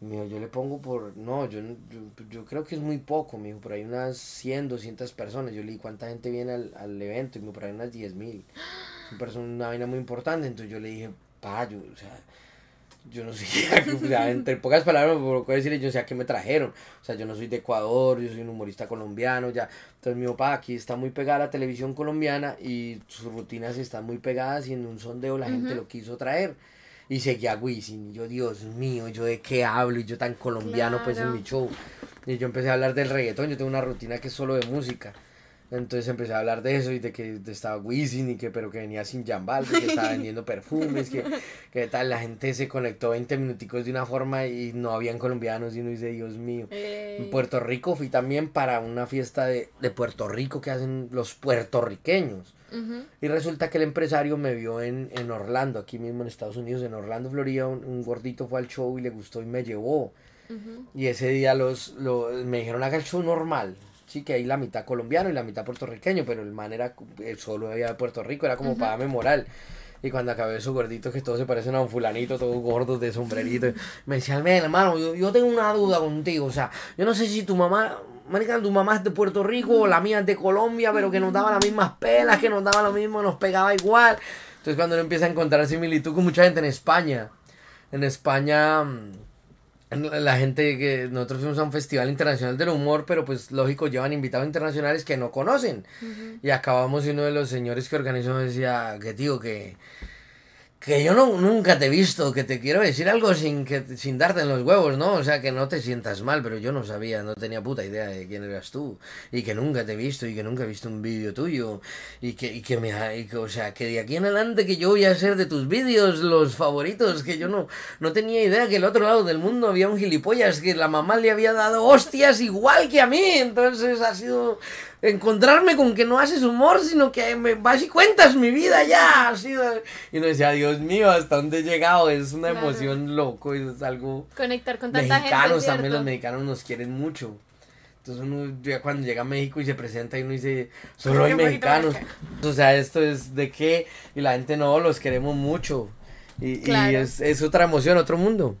Y me dijo, yo le pongo por, no, yo, yo, creo que es muy poco, me dijo, por ahí unas 100, 200 personas. Yo le dije, ¿cuánta gente viene al, al evento? Y me dijo, por ahí unas 10 mil. Es una vaina muy importante, entonces yo le dije, pa, yo, o sea, yo no sé, o sea, entre pocas palabras puedo decirle, yo sé a qué me trajeron. O sea, yo no soy de Ecuador, yo soy un humorista colombiano, ya. Entonces mi papá aquí está muy pegada a la televisión colombiana y sus rutinas están muy pegadas y en un sondeo la gente lo quiso traer. Y seguía Wisin, y yo, Dios mío, yo de qué hablo, y yo tan colombiano pues en mi show. Y yo empecé a hablar del reggaetón, yo tengo una rutina que es solo de música. Entonces empecé a hablar de eso y de que estaba Wisin y que pero que venía sin jambal, que estaba vendiendo perfumes, que, que tal, la gente se conectó 20 minuticos de una forma y no habían colombianos y uno dice, Dios mío. En Puerto Rico fui también para una fiesta de, de Puerto Rico que hacen los puertorriqueños. Y resulta que el empresario me vio en, en, Orlando, aquí mismo en Estados Unidos, en Orlando, Florida, un, gordito fue al show y le gustó y me llevó. Y ese día los, los, me dijeron haga el show normal Sí, que hay la mitad colombiano y la mitad puertorriqueño, pero el man era eh, solo había de Puerto Rico, era como para moral. Y cuando acabé su gordito, que todos se parecen a un fulanito, todos gordos de sombrerito, me decía, hermano, yo, yo tengo una duda contigo, o sea, yo no sé si tu mamá, marica, tu mamá es de Puerto Rico o la mía es de Colombia, pero que nos daba las mismas pelas, que nos daba lo mismo, nos pegaba igual. Entonces cuando uno empieza a encontrar similitud con mucha gente en España, en España mm, la gente que nosotros fuimos a un festival internacional del humor, pero pues lógico llevan invitados internacionales que no conocen. Y acabamos y uno de los señores que organizó decía que tío que que yo no, nunca te he visto, que te quiero decir algo sin, que, sin darte en los huevos, ¿no? O sea, que no te sientas mal, pero yo no sabía, no tenía puta idea de quién eras tú, y que nunca te he visto, y que nunca he visto un vídeo tuyo, y que, y que me, o sea, que de aquí en adelante que yo voy a ser de tus vídeos los favoritos, que yo no, no tenía idea que el otro lado del mundo había un gilipollas, que la mamá le había dado hostias igual que a mí, entonces ha sido encontrarme con que no haces humor, sino que me vas y cuentas mi vida ya. Así Y uno decía, Dios mío, ¿hasta dónde he llegado? Es una emoción loco, es algo... Conectar con tanta mexicanos, también los mexicanos nos quieren mucho. Entonces uno ya cuando llega a México y se presenta y uno dice, solo hay mexicanos. O sea, esto es de qué, y la gente no, los queremos mucho. Y, y es, es otra emoción, otro mundo.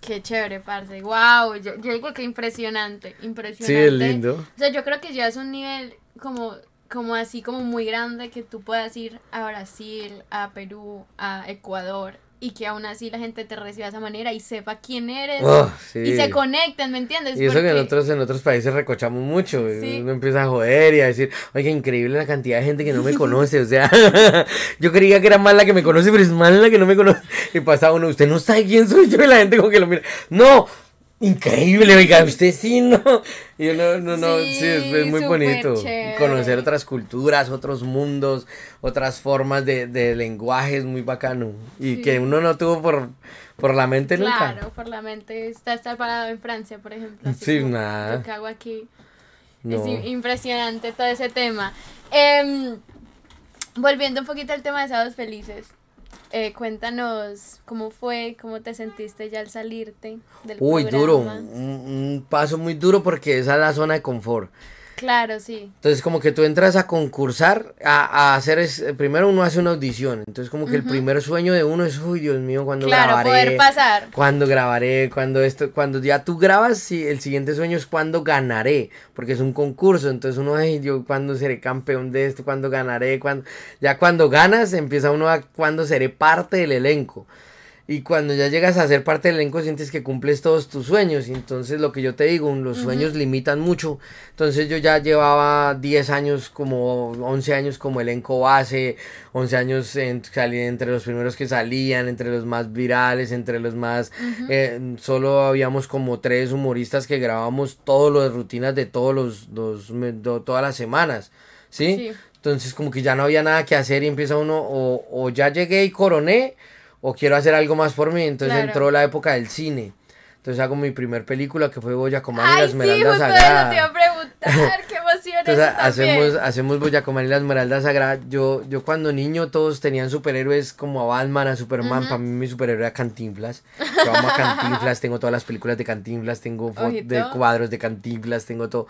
Qué chévere, parce. Wow, yo, digo que impresionante, impresionante. Sí, es lindo. O sea, yo creo que ya es un nivel como como así como muy grande que tú puedas ir a Brasil, a Perú, a Ecuador y que aún así la gente te reciba de esa manera y sepa quién eres oh, y se conecten, ¿me entiendes? Y eso que nosotros en otros países recochamos mucho, uno empieza a joder y a decir, oye, increíble la cantidad de gente que no me conoce, o sea, yo creía que era más la que me conoce, pero es más la que no me conoce. Y pasa uno, usted no sabe quién soy yo y la gente como que lo mira, no, Increíble, oiga, usted sí, ¿no? Y no, no, no, sí, es, muy bonito. Conocer otras culturas, otros mundos, otras formas de, de lenguaje es muy bacano. Y que uno no tuvo por, por la mente nunca. Claro, por la mente. Está estar parado en Francia, por ejemplo. sí, nada. Lo hago aquí. Es impresionante todo ese tema. Em, volviendo un poquito al tema de Sábados Felices. Eh, cuéntanos cómo fue, cómo te sentiste ya al salirte del Uy, programa. duro, un, un paso muy duro porque esa es la zona de confort. Claro, sí. Entonces como que tú entras a concursar, a, a hacer, es, primero uno hace una audición, entonces como que el primer sueño de uno es, uy, Dios mío, cuando Claro, grabaré, poder pasar. cuando grabaré, cuando esto, cuando ya tú grabas, sí, el siguiente sueño es cuando ganaré, porque es un concurso, entonces uno, ay, yo cuando seré campeón de esto, cuando ganaré, cuando, ya cuando ganas empieza uno a cuando seré parte del elenco. Y cuando ya llegas a ser parte del elenco sientes que cumples todos tus sueños. Y entonces lo que yo te digo, los sueños limitan mucho. Entonces yo ya llevaba 10 años como 11 años como elenco base, 11 años en, salí entre los primeros que salían, entre los más virales, entre los más... eh, solo habíamos como tres humoristas que grabamos todas las rutinas de todos los, los me- do- todas las semanas. ¿sí? Sí. Entonces como que ya no había nada que hacer y empieza uno o, o ya llegué y coroné o quiero hacer algo más por mí. Entonces Claro. entró la época del cine. Entonces hago mi primer película que fue Boyacomán y la sí, Esmeralda justo eso te Sagrada. iba a preguntar. Qué emoción Entonces eso hacemos, hacemos Boyacomán y la Esmeralda Sagrada. Yo, yo cuando niño todos tenían superhéroes como a Batman, a Superman. Para mí mi superhéroe era Cantinflas. Yo amo a Cantinflas, tengo todas las películas de Cantinflas, tengo de cuadros de Cantinflas, tengo todo.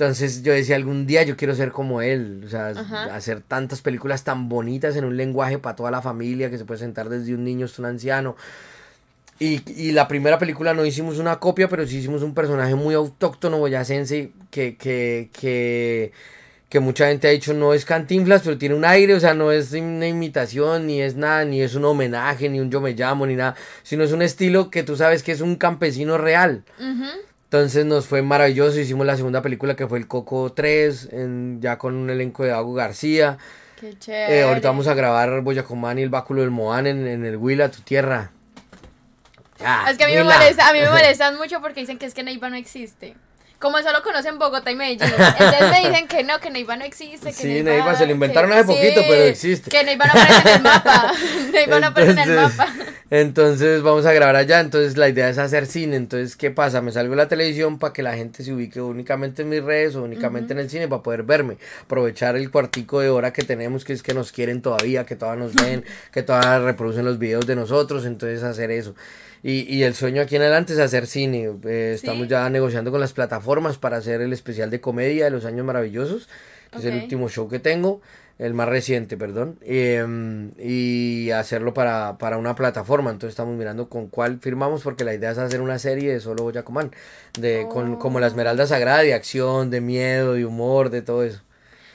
Entonces yo decía, algún día yo quiero ser como él, o sea, Ajá. hacer tantas películas tan bonitas en un lenguaje para toda la familia, que se puede sentar desde un niño hasta un anciano. Y, y la primera película no hicimos una copia, pero sí hicimos un personaje muy autóctono boyacense que, que, que, que mucha gente ha dicho no es Cantinflas, pero tiene un aire, o sea, no es una imitación, ni es nada, ni es un homenaje, ni un yo me llamo, ni nada, sino es un estilo que tú sabes que es un campesino real. Ujú. Entonces nos fue maravilloso, hicimos la segunda película que fue El Coco 3, en- ya con un elenco de Dago García. Qué chévere. Eh, ahorita vamos a grabar Boyacomán y el Báculo del Moán en, en el Huila, tu tierra. Es que a mí me molesta, a mí me molestan mucho porque dicen que es que Neiva no existe. Como solo conocen Bogotá y Medellín. Entonces me dicen que no, que Neiva no existe. Que Sí, Neiva se lo inventaron hace poquito, pero existe. Que Neiva no aparece en el mapa. Neiva no aparece en el mapa. Entonces vamos a grabar allá, entonces la idea es hacer cine, entonces ¿qué pasa? Me salgo la televisión para que la gente se ubique únicamente en mis redes o únicamente en el cine para poder verme, aprovechar el cuartico de hora que tenemos, que es que nos quieren todavía, que todavía nos ven, que todavía reproducen los videos de nosotros, entonces hacer eso. Y, y el sueño aquí en adelante es hacer cine, eh, estamos Sí. ya negociando con las plataformas para hacer el especial de comedia de los años maravillosos, que es el último show que tengo, el más reciente, perdón, em, y hacerlo para, para una plataforma. Entonces estamos mirando con cuál firmamos, porque la idea es hacer una serie de solo Boyacomán, de, con, como la Esmeralda Sagrada, de acción, de miedo, de humor, de todo eso.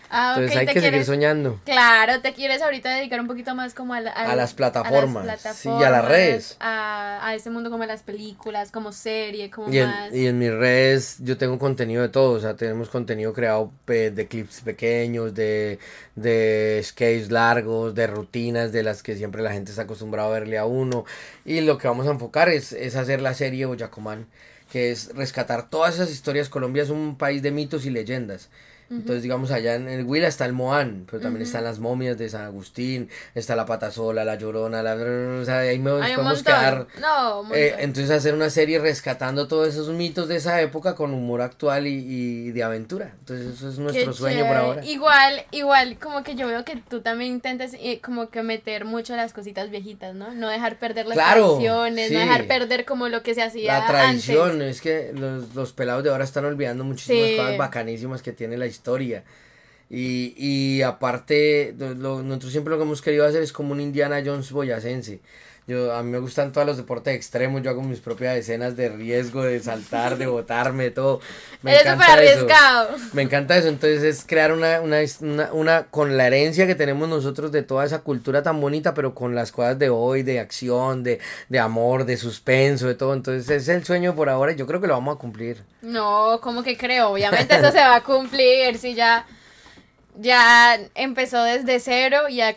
Ah, Entonces hay que seguir soñando. Claro, te quieres ahorita dedicar un poquito más como a, la- A las plataformas, sí, y a las redes. A, a este mundo como las películas, como serie, como Y en, más. y en mis redes yo tengo contenido de todo, o sea, tenemos contenido creado de clips pequeños, de, de skates largos, de rutinas de las que siempre la gente está acostumbrada a verle a uno. Y lo que vamos a enfocar es, es hacer la serie Boyacomán, que es rescatar todas esas historias. Colombia es un país de mitos y leyendas. Entonces, digamos, allá en el Huila está el Moán, pero también están las momias de San Agustín, está la Patasola, la Llorona, la... O sea, ahí me Hay podemos quedar... No, Eh, entonces hacer una serie rescatando todos esos mitos de esa época con humor actual y, y de aventura. Entonces eso es nuestro Qué sueño por chévere. ahora. Igual, igual, como que yo veo que tú también intentas eh, como que meter mucho las cositas viejitas, ¿no? No dejar perder las Claro, tradiciones, sí. no dejar perder como lo que se hacía La tradición, antes. es que los, los pelados de ahora están olvidando muchísimas Sí. cosas bacanísimas que tiene la historia. Y, y aparte, lo- nosotros siempre lo que hemos querido hacer es como un Indiana Jones boyacense. Yo, a mí me gustan todos los deportes extremos, yo hago mis propias escenas de riesgo, de saltar, de botarme, todo. Me súper encanta eso. arriesgado. Me encanta eso, entonces es crear una, una, una, una, con la herencia que tenemos nosotros de toda esa cultura tan bonita, pero con las cosas de hoy, de acción, de, de amor, de suspenso, de todo. Entonces ese es el sueño por ahora y yo creo que lo vamos a cumplir. No, como que creo, obviamente eso se va a cumplir, si ya ya empezó desde cero y ya,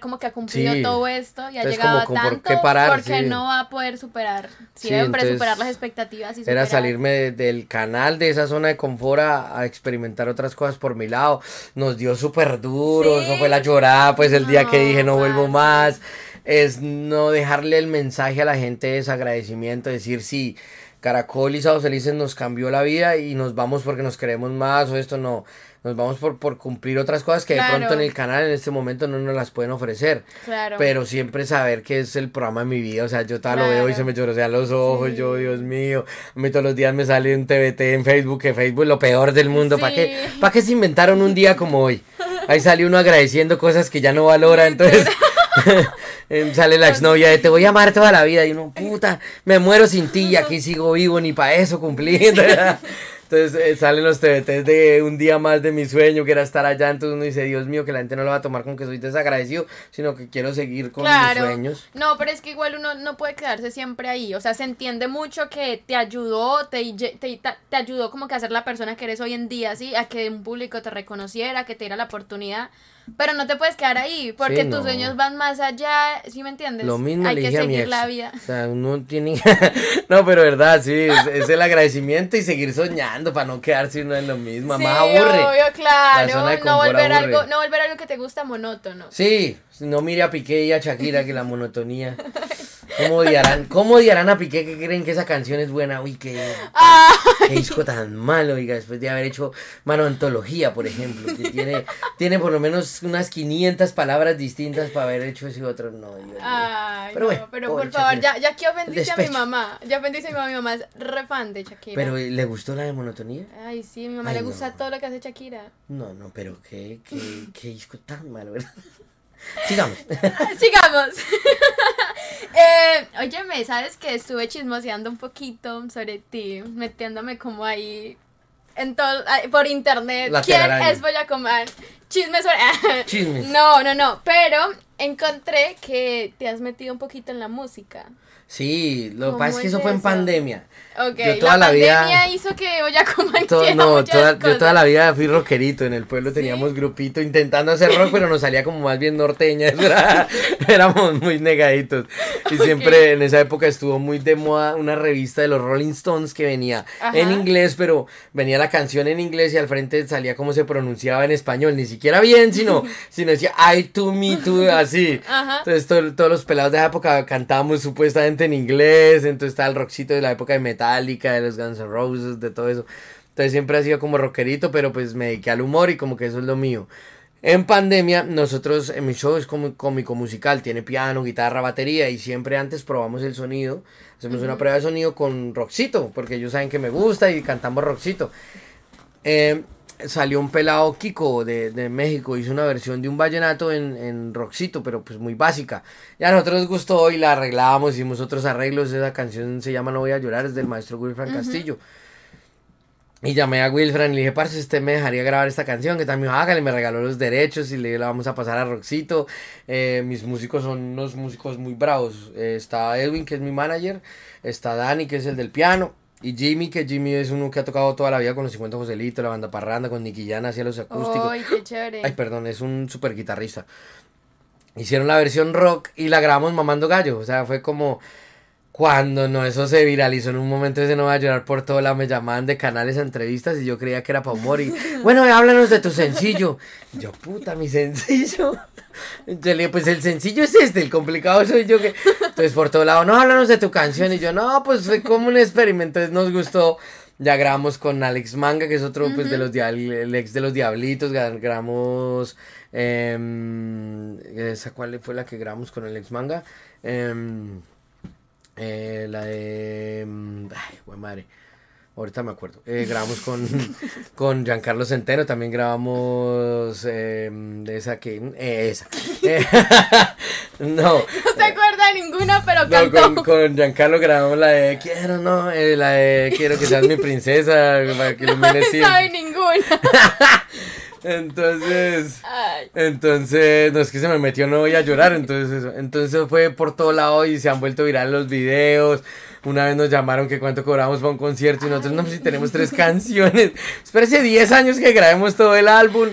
como que ha cumplido Sí. todo esto y ha Entonces, llegado como- a tanto parar, porque sí. no va a poder superar, Sí, siempre entonces, superar las expectativas y Era superar. salirme de- del canal, de esa zona de confort a, a experimentar otras cosas por mi lado. Nos dio súper duro, Sí. eso fue la llorada, pues el día que dije no vuelvo más. Es no dejarle el mensaje a la gente de desagradecimiento, decir sí, Caracol y Sábados Felices nos cambió la vida y nos vamos porque nos queremos más o esto no. Nos vamos por, por cumplir otras cosas que de pronto en el canal en este momento no nos las pueden ofrecer. Claro. Pero siempre saber que es el programa de mi vida. O sea, yo tal lo veo y se me llorosean los ojos. Yo, Dios mío. A mí todos los días me sale un TBT en Facebook, que Facebook es lo peor del mundo. ¿Para qué, Sí. ¿Para qué se inventaron un día como hoy? Ahí sale uno agradeciendo cosas que ya no valora. Entonces em, sale la exnovia de te voy a amar toda la vida. Y uno, puta, me muero sin ti y aquí sigo vivo, ni para eso cumpliendo. Entonces eh, salen los TBTs de un día más de mi sueño, que era estar allá. Entonces uno dice, Dios mío, que la gente no lo va a tomar como que soy desagradecido, sino que quiero seguir con mis sueños. No, pero es que igual uno no puede quedarse siempre ahí. O sea, se entiende mucho que te ayudó, te, te, te ayudó como que a ser la persona que eres hoy en día, ¿sí? A que un público te reconociera, que te diera la oportunidad. Pero no te puedes quedar ahí, porque Sí, tus no. sueños van más allá, ¿sí me entiendes? Lo mismo Hay le que dije a mi seguir ex. la vida. O sea, uno tiene... no, pero verdad, sí, es, es el agradecimiento y seguir soñando para no quedarse uno en lo mismo. Sí, Más aburre. obvio, claro. No volver aburre. algo, no volver algo que te gusta monótono. Sí, no mire a Piqué y a Shakira que la monotonía. ¿Cómo odiarán, ¿Cómo odiarán a Piqué que creen que esa canción es buena? Uy, qué, qué disco tan malo, oiga, después de haber hecho Mano Antología, por ejemplo, que tiene, tiene por lo menos unas 500 palabras distintas para haber hecho ese otro. No, Dios. Ay, Pero no, bueno, pero por favor, ya, ya que ofendiste a mi mamá, ya ofendiste a mi mamá, mi mamá es re fan de Shakira. Pero ¿le gustó la de monotonía? Ay, sí, a mi mamá Ay, le no. gusta todo lo que hace Shakira. No, no, pero qué, qué, qué disco tan malo, ¿verdad? Sigamos. Sigamos. eh, óyeme, ¿sabes que Estuve chismoseando un poquito sobre ti, metiéndome como ahí en todo, por internet. La ¿Quién telaraña. es Boyacomán? Chismes sobre... Chismes. No, no, no, pero encontré que te has metido un poquito en la música. Sí, lo que ¿Cómo pasa es que es eso fue en pandemia. Ok, Yo toda la, la vida- pandemia hizo que Boyacomán To- no, toda, yo toda la vida fui rockerito. En el pueblo teníamos grupito intentando hacer rock, pero nos salía como más bien norteña. era- éramos muy negaditos. Y siempre en esa época estuvo muy de moda una revista de los Rolling Stones que venía Ajá. en inglés, pero venía la canción en inglés y al frente salía cómo se pronunciaba en español. Ni siquiera bien, sino, sino decía I, to, me, to, así. Ajá. Entonces to- todos los pelados de esa época cantábamos supuestamente en inglés, entonces estaba el rockcito de la época de Metallica, de los Guns N' Roses, de todo eso. Entonces siempre ha sido como rockerito, pero pues me dediqué al humor y como que eso es lo mío. En pandemia, nosotros en mi show es como cómico musical, tiene piano, guitarra, batería y siempre antes probamos el sonido. Hacemos una prueba de sonido con rockcito, porque ellos saben que me gusta y cantamos rockcito. Eh, salió un pelado Kiko de, de México, hizo una versión de un vallenato en, en rockcito, pero pues muy básica. Y a nosotros nos gustó y la arreglamos, hicimos otros arreglos. Esa canción se llama No voy a llorar, es del maestro Wilfran Castillo. Y llamé a Wilfran y le dije, parce, usted me dejaría grabar esta canción, que también hágale, me regaló los derechos y le la vamos a pasar a Roxito. Eh, mis músicos son unos músicos muy bravos. Eh, está Edwin, que es mi manager, está Dani, que es el del piano, y Jimmy, que Jimmy es uno que ha tocado toda la vida con los 50 Joselito, la banda Parranda, con Nicky Jan, hacía los acústicos. Ay, qué chévere. Ay, perdón, es un super guitarrista. Hicieron la versión rock y la grabamos mamando gallo. O sea, fue como cuando no, eso se viralizó en un momento ese no va a llorar por todo lado. Me llamaban de canales a entrevistas y yo creía que era para humor. Y bueno, háblanos de tu sencillo. Y yo, puta, mi sencillo. Yo le dije, pues el sencillo es este, el complicado soy yo que. Entonces por todo lado, no, háblanos de tu canción. Y yo, no, pues fue como un experimento. Entonces nos gustó. Ya grabamos con Alex Manga, que es otro pues de los el ex de los Diablitos. gra- Grabamos. em, ¿Esa cuál fue la que grabamos con Alex Manga? Em, eh, la de. em, Ay, buen madre. Ahorita me acuerdo. Eh, grabamos con, con Giancarlo Centeno. También grabamos. de esa que. eh, esa. Eh, no. No se acuerda de ninguna, pero No, cantó. con, con Giancarlo grabamos la de Quiero, no, eh, la de Quiero que seas mi princesa, para que No me sabe ninguna. Entonces, Ay. entonces, no es que se me metió, no voy a llorar, entonces eso. Entonces fue por todo lado y se han vuelto viral los videos. Una vez nos llamaron que cuánto cobramos para un concierto y nosotros no, pues si tenemos tres canciones. Espérese 10 años que grabemos todo el álbum.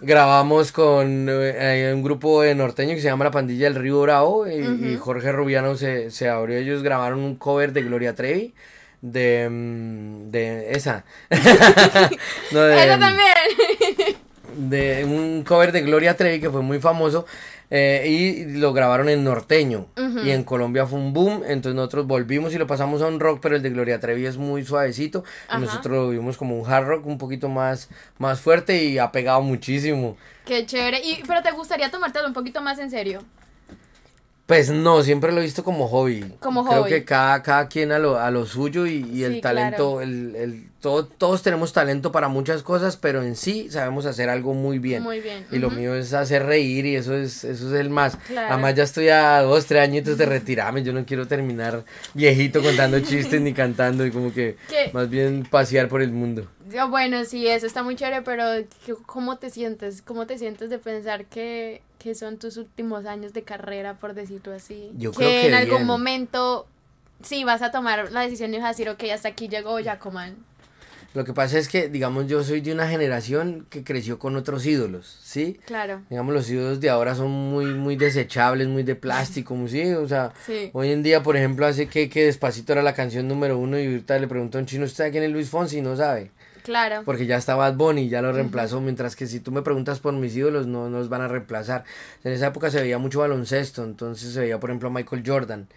Grabamos con eh, un grupo de norteño que se llama La Pandilla del Río Bravo y, y Jorge Rubiano se, se abrió. Ellos grabaron un cover de Gloria Trevi. De, mm, de esa. no, de, Esa también. de un cover de Gloria Trevi que fue muy famoso eh, y lo grabaron en norteño y en Colombia fue un boom, entonces nosotros volvimos y lo pasamos a un rock, pero el de Gloria Trevi es muy suavecito, nosotros lo vimos como un hard rock un poquito más, más fuerte y ha pegado muchísimo. Qué chévere, y, pero te gustaría tomártelo un poquito más en serio. Pues no, siempre lo he visto como hobby. Como Creo hobby. que cada, cada quien a lo, a lo suyo y, y el Sí, talento, claro. el, el, todo- todos tenemos talento para muchas cosas, pero en sí sabemos hacer algo muy bien. Muy bien, Y lo mío es hacer reír y eso es, eso es el más. Claro. Además ya estoy a dos, tres añitos de retirarme, yo no quiero terminar viejito contando chistes ni cantando y como que ¿Qué? más bien pasear por el mundo. Bueno, sí, eso está muy chévere, pero ¿qué- ¿cómo te sientes? ¿Cómo te sientes de pensar que, que son tus últimos años de carrera, por decirlo así? Yo que creo que en algún momento sí vas a tomar la decisión y vas a decir, ok, hasta aquí llegó Jacoman. Lo que pasa es que, digamos, yo soy de una generación que creció con otros ídolos, ¿sí? Claro. Digamos, los ídolos de ahora son muy, muy desechables, muy de plástico, sí, o sea, Sí. hoy en día, por ejemplo, hace que, que Despacito era la canción número uno y ahorita le pregunto a un chino, ¿usted quién es Luis Fonsi? No sabe, Claro. porque ya está Bad Bunny, ya lo reemplazó, mientras que si tú me preguntas por mis ídolos, no nos van a reemplazar. En esa época se veía mucho baloncesto, entonces se veía, por ejemplo, a Michael Jordan.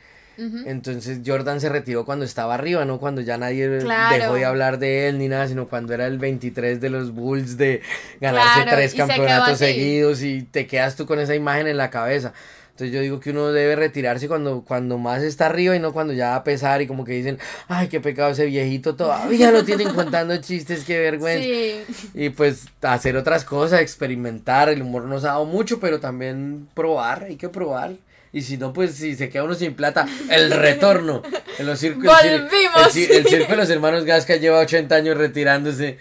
Entonces Jordan se retiró cuando estaba arriba, no cuando ya nadie Claro. dejó de hablar de él ni nada, sino cuando era el 23 de los Bulls de ganarse Claro, tres se campeonatos seguidos y te quedas tú con esa imagen en la cabeza. Entonces yo digo que uno debe retirarse cuando, cuando más está arriba y no cuando ya va a pesar y como que dicen, ay, qué pecado ese viejito, todavía lo tienen contando chistes, qué vergüenza. Sí. Y pues hacer otras cosas, experimentar, el humor nos ha dado mucho, pero también probar, hay que probar. Y si no, pues si se queda uno sin plata, el retorno. En los circos, el el circo de los hermanos Gasca lleva 80 años retirándose.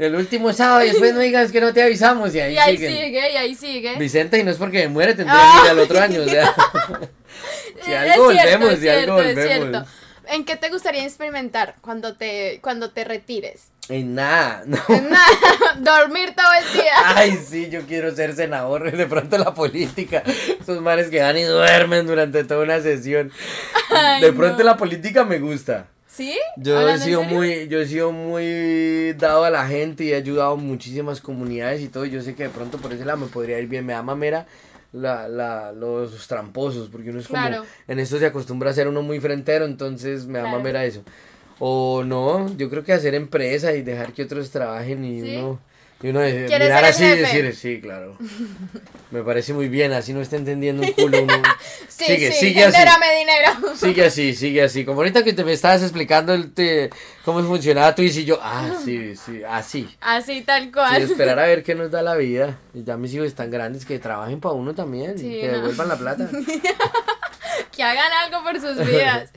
El último sábado y después no digas que no te avisamos y ahí, Y ahí siguen. sigue, y ahí sigue. Vicente, y no es porque me muere, tendré que ir al otro año. O sea, si algo volvemos, si algo volvemos. cierto. ¿En qué te gustaría experimentar cuando te, cuando te retires? En nada, no. Nada, dormir todo el día. Ay, sí, yo quiero ser senador. De pronto la política. Esos manes que van y duermen durante toda una sesión. Ay, de pronto no. la política me gusta. ¿Sí? Yo he ¿Hablando en sido muy, yo he sido muy dado a la gente y he ayudado a muchísimas comunidades y todo. y Yo sé que de pronto por ese lado me podría ir bien. Me da mamera la, la, los tramposos, porque uno es como, Claro. en esto se acostumbra a ser uno muy frentero, entonces me da Claro. mamera eso. O no, yo creo que hacer empresa y dejar que otros trabajen y ¿Sí? uno, y uno ¿Quieres mirar así y decir, sí, claro. Me parece muy bien, así no está entendiendo un culo. Uno, Sí, sigue, sí, sigue así. dinero. Sigue así, sigue así. Como ahorita que te me estabas explicando el te- cómo funcionaba Twitch y yo, ah, sí, sí, así. Así tal Sí, cual. esperar a ver qué nos da la vida. Y ya mis hijos están grandes, que trabajen para uno también, Sí, que no. devuelvan la plata. que hagan algo por sus vidas.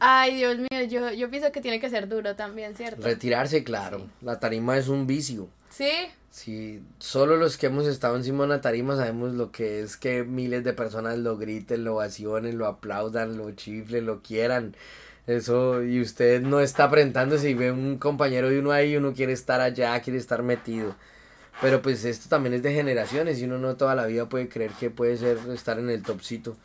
Ay, Dios mío, yo, yo pienso que tiene que ser duro también, ¿cierto? Retirarse, claro. La tarima es un vicio. Sí, Si solo los que hemos estado encima de una tarima sabemos lo que es que miles de personas lo griten, lo ovacionen, lo aplaudan, lo chiflen, lo quieran. Eso, y usted no está presentándose y ve un compañero de uno ahí, uno quiere estar allá, quiere estar metido. Pero pues esto también es de generaciones y uno no toda la vida puede creer que puede ser estar en el topcito.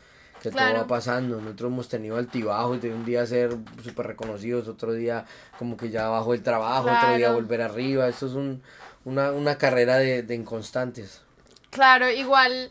Que Claro. todo va pasando. Nosotros hemos tenido altibajos de un día ser súper reconocidos, otro día como que ya bajó el trabajo, otro día volver arriba. Esto es un, una, una carrera de, de inconstantes. claro, igual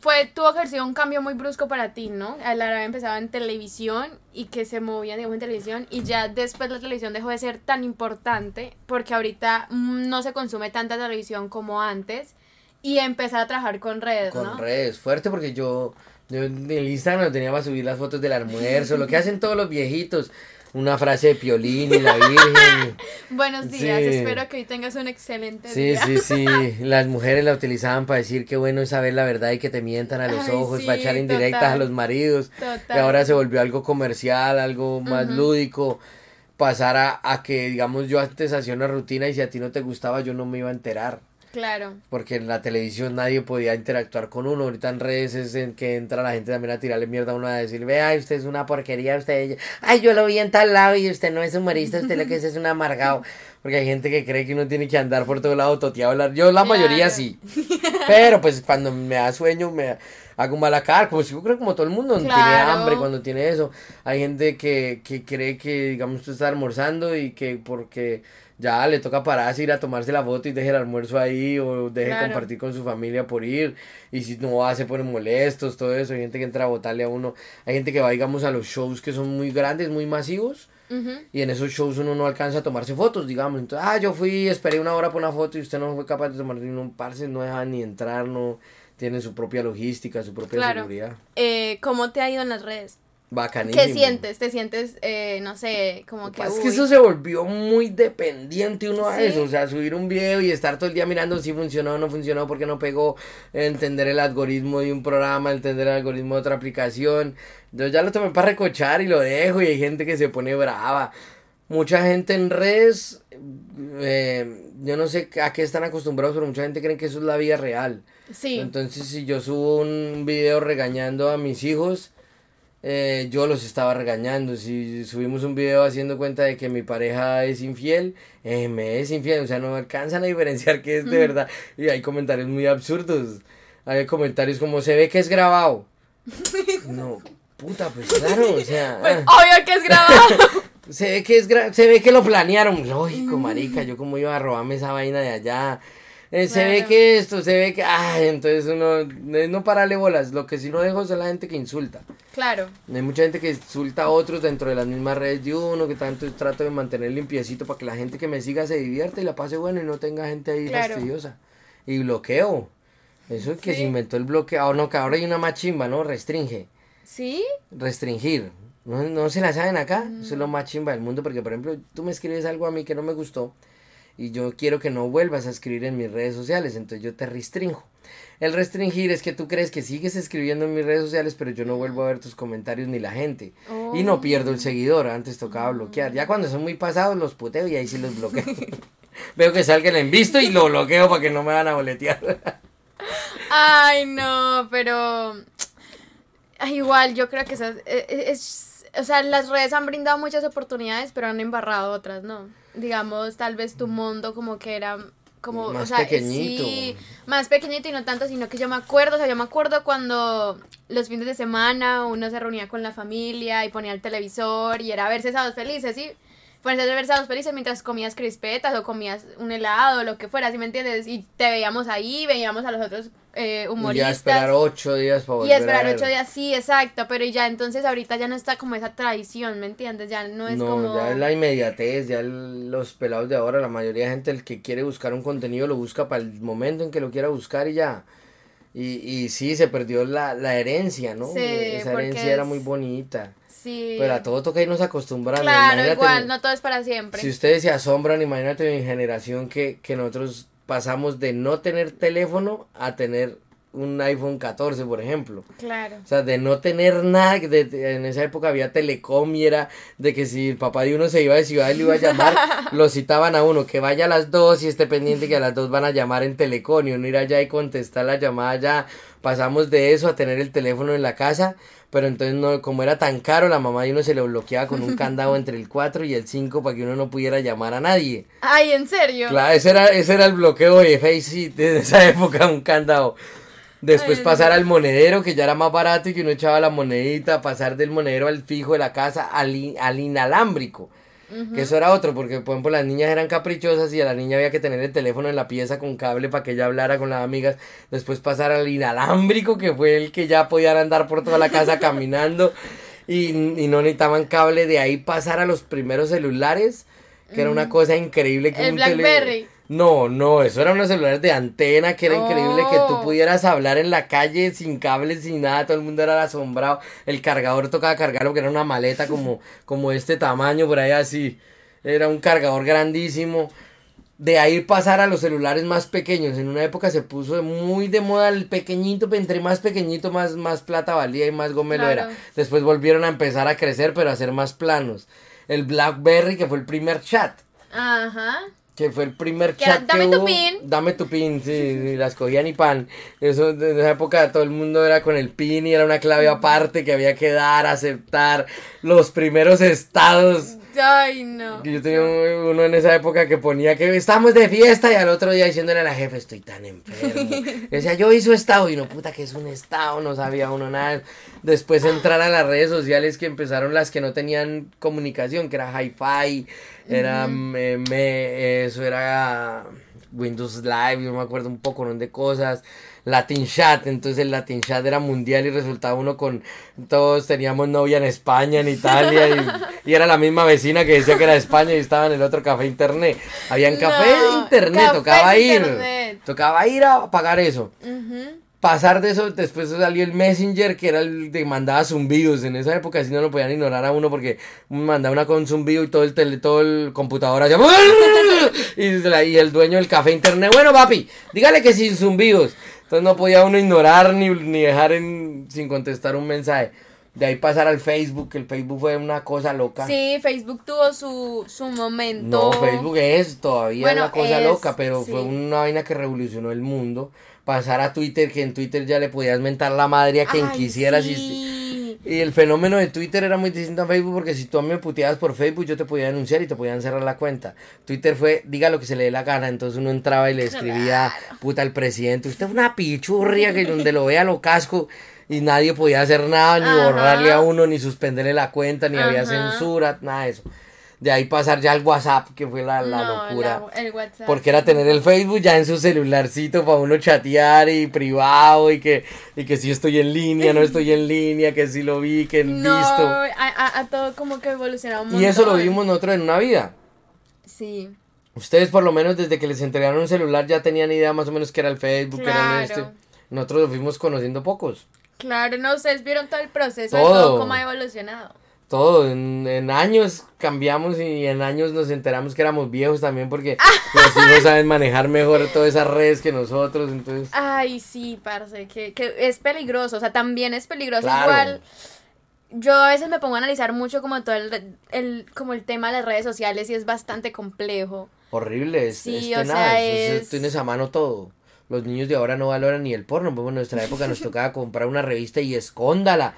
fue, tuvo que sido un cambio muy brusco para ti, ¿no? Al haber empezado en televisión y que se movía, digamos, en televisión y ya después la televisión dejó de ser tan importante porque ahorita no se consume tanta televisión como antes y empezar a trabajar con redes, Con ¿no? redes, fuerte porque yo, yo en el Instagram lo tenía para subir las fotos del almuerzo, lo que hacen todos los viejitos. Una frase de Piolín y la Virgen. Buenos días, Sí. espero que hoy tengas un excelente Sí, día. sí, sí. Las mujeres la utilizaban para decir que bueno es saber la verdad y que te mientan a los Ay, ojos, sí, para echar indirectas total. a los maridos. Total. Y ahora se volvió algo comercial, algo más lúdico. Pasar a, a que, digamos, yo antes hacía una rutina y si a ti no te gustaba, yo no me iba a enterar. Claro. Porque en la televisión nadie podía interactuar con uno. Ahorita en redes es en que entra la gente también a tirarle mierda a uno a decir, vea, usted es una porquería, usted, ay, yo lo vi en tal lado y usted no es humorista, usted lo que es es un amargado. Porque hay gente que cree que uno tiene que andar por todo lado toteado. hablar. Yo la mayoría sí. Pero pues cuando me da sueño me hago mala cara. Como si yo creo como todo el mundo tiene hambre cuando tiene eso. Hay gente que, que cree que, digamos, tú estás almorzando y que porque ya le toca pararse, ir a tomarse la foto y deje el almuerzo ahí o deje Claro. compartir con su familia por ir. Y si no va, se ponen molestos, todo eso. Hay gente que entra a votarle a uno. Hay gente que va, digamos, a los shows que son muy grandes, muy masivos. Y en esos shows uno no alcanza a tomarse fotos, digamos. Entonces, ah, yo fui, esperé una hora por una foto y usted no fue capaz de tomar ni un parce, no deja ni entrar, no tiene su propia logística, su propia Claro. seguridad. Eh, ¿Cómo te ha ido en las redes? Bacanísimo. ¿Qué sientes? ¿Te sientes, eh, no sé, como que... Es uy, que eso se volvió muy dependiente uno a Sí. eso, o sea, subir un video y estar todo el día mirando si funcionó o no funcionó, porque no pegó, entender el algoritmo de un programa, entender el algoritmo de otra aplicación. Yo ya lo tomé para recochar y lo dejo y hay gente que se pone brava. Mucha gente en redes, eh, yo no sé a qué están acostumbrados, pero mucha gente cree que eso es la vida real. Sí, Entonces, si yo subo un video regañando a mis hijos, eh, yo los estaba regañando. Si subimos un video haciendo cuenta de que mi pareja es infiel, eh, me es infiel. O sea, no alcanzan a diferenciar que es de verdad. Y hay comentarios muy absurdos. Hay comentarios como, se ve que es grabado. No, puta, pues claro, o sea... pues ah. obvio que es grabado. Se ve que es gra- se ve que lo planearon. Lógico, marica, yo como iba a robarme esa vaina de allá. Eh, Se ve que esto, se ve que. Ay, entonces uno. eh, No pararle bolas. Lo que sí no dejo es a la gente que insulta. claro, Hay mucha gente que insulta a otros dentro de las mismas redes de uno, que tanto trato de mantener limpiecito para que la gente que me siga se divierta y la pase bueno y no tenga gente ahí Claro. fastidiosa. Y bloqueo. Eso es que Sí. se inventó el bloqueo. Ah, no, que ahora hay una más chimba, ¿no? Restringe ¿sí? restringir. ¿No, no se la saben acá? Eso es Mm. lo más chimba del mundo porque, por ejemplo, tú me escribes algo a mí que no me gustó y yo quiero que no vuelvas a escribir en mis redes sociales, entonces yo te restringo. El restringir es que tú crees que sigues escribiendo en mis redes sociales, pero yo no vuelvo a ver tus comentarios ni la gente. Y no pierdo el seguidor, antes tocaba bloquear. Ya cuando son muy pasados los puteo y ahí sí los bloqueo. Veo que salgan en visto y lo bloqueo para que no me van a boletear. Ay, no, pero ay, igual yo creo que esas, eh, eh, es, o sea, las redes han brindado muchas oportunidades, pero han embarrado otras, ¿no? Digamos, tal vez tu mundo como que era como, Más o sea, pequeñito. sí, más pequeñito y no tanto, sino que yo me acuerdo, o sea, yo me acuerdo cuando los fines de semana uno se reunía con la familia y ponía el televisor y era verse sábados felices, ¿sí? Ponerse a ver sábados felices mientras comías crispetas o comías un helado o lo que fuera, ¿sí me entiendes? Y te veíamos ahí, veíamos a los otros eh, Y ya humoristas. esperar ocho días para Y volver a esperar ocho días, sí, exacto, pero ya entonces ahorita ya no está como esa tradición, ¿me entiendes? Ya no es no, como... ya es la inmediatez, ya el- los pelados de ahora, la mayoría de gente el que quiere buscar un contenido lo busca para el momento en que lo quiera buscar y ya. Y, y sí, se perdió la, la herencia, ¿no? Sí, Esa herencia era muy bonita. Sí. Pero a todo toca irnos acostumbrando. Claro, Imagínate, igual, no todo es para siempre. Si ustedes se asombran, imagínate mi generación que, que nosotros pasamos de no tener teléfono a tener un iPhone 14, por ejemplo. Claro. O sea, de no tener nada, de- de- en esa época había telecom y era de que si el papá de uno se iba de ciudad y lo iba a llamar, lo citaban a uno, que vaya a las dos y esté pendiente que a las dos van a llamar en telecom y uno ir allá y contestar la llamada ya. Pasamos de eso a tener el teléfono en la casa, pero entonces no, como era tan caro, la mamá de uno se lo bloqueaba con un candado entre el 4 y el 5 para que uno no pudiera llamar a nadie. Ay, ¿en serio? Claro, ese era, ese era el bloqueo de Face de esa época, un candado. Después Ay, pasar al monedero, que ya era más barato y que uno echaba la monedita, pasar del monedero al fijo de la casa al, in- al inalámbrico. Que eso era otro, porque por ejemplo las niñas eran caprichosas y a la niña había que tener el teléfono en la pieza con cable para que ella hablara con las amigas. Después pasar al inalámbrico, que fue el que ya podían andar por toda la casa caminando y, y no necesitaban cable. De ahí pasar a los primeros celulares, que era una cosa increíble. Que El un tele- Blackberry. No, no, eso eran unos celulares de antena que era increíble que tú pudieras hablar en la calle sin cables, sin nada, todo el mundo era asombrado. El cargador tocaba cargarlo, que era una maleta como, como este tamaño, por ahí así. Era un cargador grandísimo. De ahí pasar a los celulares más pequeños. En una época se puso muy de moda el pequeñito, pero entre más pequeñito, más, más plata valía y más gomelo Claro. era. Después volvieron a empezar a crecer, pero a ser más planos. El Blackberry, que fue el primer chat. Ajá. Que fue el primer Que chat "Dame que tu hubo. pin". Dame tu pin, sí, sí, las cogían y pan. Eso, en esa época todo el mundo era con el pin y era una clave aparte que había que dar, aceptar. Los primeros estados. Ay, no. Yo tenía un- uno en esa época que ponía que estamos de fiesta y al otro día diciéndole a la jefe, estoy tan enfermo. Yo decía, yo hice estado y no, puta, que es un estado, no sabía uno nada. Después entrar a las redes sociales que empezaron las que no tenían comunicación, que era Hi-Fi, era me- me- eso era Windows Live, yo me acuerdo un poco ¿no? de cosas. Latin Chat, entonces el Latin Chat era mundial y resultaba uno con todos teníamos novia en España, en Italia y, y era la misma vecina que decía que era de España y estaba en el otro café internet. Había café de internet, café tocaba de ir. internet. Tocaba ir a pagar eso. Pasar de eso, después salió el Messenger, que era el de mandaba zumbidos. En esa época así no lo podían ignorar a uno porque mandaba una con zumbido y todo el tele, todo el computador hacía y, y el dueño del café internet, bueno papi, dígale que sin zumbidos. Entonces no podía uno ignorar ni, ni dejar en, sin contestar un mensaje. De ahí pasar al Facebook, que el Facebook fue una cosa loca. Sí, Facebook tuvo su, su momento. No, Facebook es todavía Bueno, una cosa es, loca, pero sí. fue una vaina que revolucionó el mundo. Pasar a Twitter, que en Twitter ya le podías mentar la madre a quien Ay, quisieras. sí. Y, el fenómeno de Twitter era muy distinto a Facebook porque si tú a mí me puteabas por Facebook, yo te podía denunciar y te podían cerrar la cuenta. Twitter fue, diga lo que se le dé la gana, entonces uno entraba y le escribía, puta, al presidente, usted es una pichurria que donde lo vea lo casco. Y nadie podía hacer nada, ni Ajá. borrarle a uno, ni suspenderle la cuenta, ni había censura, nada de eso. De ahí pasar ya al WhatsApp, que fue la, la No, locura. la- el WhatsApp. Porque era tener el Facebook ya en su celularcito para uno chatear y privado y que, y que si estoy en línea, no estoy en línea, que si lo vi, que No, visto. a, a- a todo como que evolucionaba un Y eso lo montón. vimos nosotros en una vida. Sí. Ustedes por lo menos desde que les entregaron un celular ya tenían idea más o menos que era el Facebook, que era este. Nosotros lo fuimos conociendo pocos. Claro, no, ustedes vieron todo el proceso Todo. todo cómo ha evolucionado. Todo, en, en años cambiamos y en años nos enteramos que éramos viejos también porque los hijos saben manejar mejor todas esas redes que nosotros, entonces... Ay, sí, parce, que, que es peligroso, o sea, también es peligroso Claro. igual. Yo a veces me pongo a analizar mucho como todo el, el- como el tema de las redes sociales y es bastante complejo. Horrible, es, Sí, es o tenaz, sea, es- es- tienes a mano todo. Los niños de ahora no valoran ni el porno, pues en nuestra época nos tocaba comprar una revista y escóndala.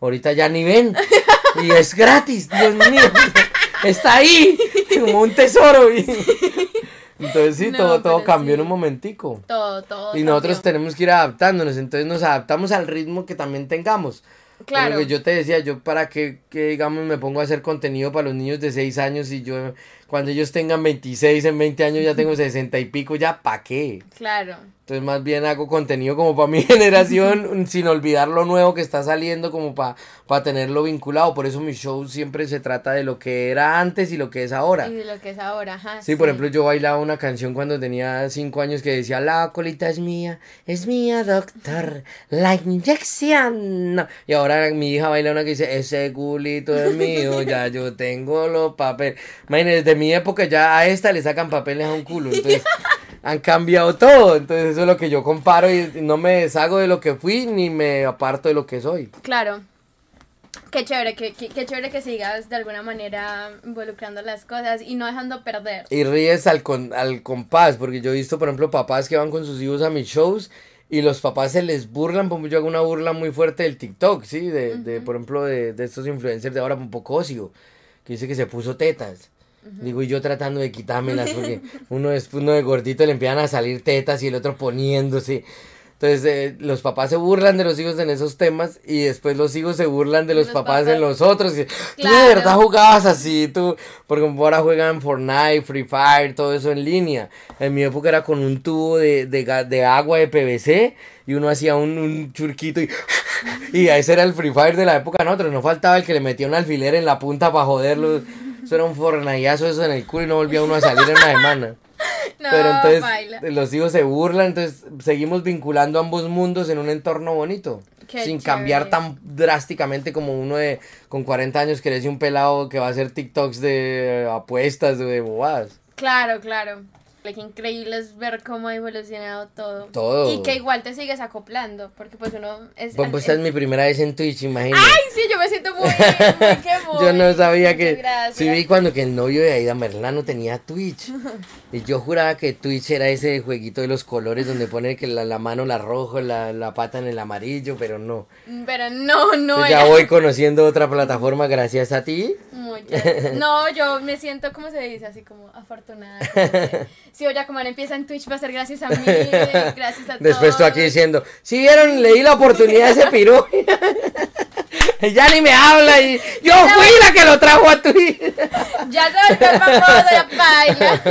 Ahorita ya ni ven. Y es gratis, Dios mío. Está ahí, como un tesoro. y- Entonces sí, No, todo, todo cambió en un momentico. Todo, todo. Y nosotros cambió. tenemos que ir adaptándonos, entonces nos adaptamos al ritmo que también tengamos. Claro. Lo que yo te decía, yo para que, que, digamos, me pongo a hacer contenido para los niños de 6 años y yo, cuando ellos tengan 26, en 20 años ya tengo 60 y pico, ya, ¿para qué? Claro. Entonces más bien hago contenido como para mi generación, sin olvidar lo nuevo que está saliendo, como para tenerlo vinculado. Por eso mi show siempre se trata de lo que era antes y lo que es ahora. Y de lo que es ahora, ajá. Sí, por ejemplo, yo bailaba una canción cuando tenía cinco años que decía, la colita es mía, es mía, doctor, la inyección. Y ahora mi hija baila una que dice, ese culito es mío, ya yo tengo los papeles. Imagínense, mi época ya a esta le sacan papeles a un culo, entonces han cambiado todo. Entonces eso es lo que yo comparo y no me deshago de lo que fui ni me aparto de lo que soy. Claro. Qué chévere, que, que- qué chévere que sigas de alguna manera involucrando las cosas y no dejando perder. Y ríes al, con, al compás, porque yo he visto, por ejemplo, papás que van con sus hijos a mis shows y los papás se les burlan, como yo hago una burla muy fuerte del TikTok, ¿sí? De, de por ejemplo, de, de estos influencers de ahora, un poco ocio, que dice que se puso tetas. Digo, y yo tratando de quitármelas, porque uno después uno de gordito le empiezan a salir tetas y el otro poniéndose. Entonces, eh, los papás se burlan de los hijos en esos temas y después los hijos se burlan de los, Los papás, papás. en los otros. Y, Tú de Claro. verdad jugabas así, tú, porque ahora juegan Fortnite, Free Fire, todo eso en línea. En mi época era con un tubo de, de, de agua de PVC y uno hacía un, un churquito y, y ese era el Free Fire de la época de nosotros. No faltaba el que le metía un alfiler en la punta para joderlo. Eso era un fornallazo eso en el culo y no volvía uno a salir en una semana. No, Pero entonces baila. los hijos se burlan, entonces seguimos vinculando ambos mundos en un entorno bonito. Qué sin cambiar tan drásticamente como uno de con 40 años que le un pelado que va a hacer TikToks de apuestas, de bobadas. Claro, claro. Qué increíble es ver cómo ha evolucionado todo. Todo. Y que igual te sigues acoplando, porque pues uno es... Bueno, pues esta es mi primera vez en Twitch, imagínate. Ay, sí, yo me siento muy... muy que muy. Yo no sabía que. gracias. Sí, vi cuando que el novio de Aida Merlano tenía Twitch. Y yo juraba que Twitch era ese jueguito de los colores donde pone que la, la mano la rojo, la, la pata en el amarillo, pero no. Pero no, no Entonces era... ya voy conociendo otra plataforma gracias a ti. Muchas- No, yo me siento, ¿cómo se dice? Así como afortunada. como si Olla Comar empieza en Twitch va a ser gracias a mí, gracias a Después tú aquí diciendo, si vieron, leí la oportunidad de ese pirú. ya ni me habla y yo fui la que lo trajo a Twitch. Ya se volvió famoso, ya baila.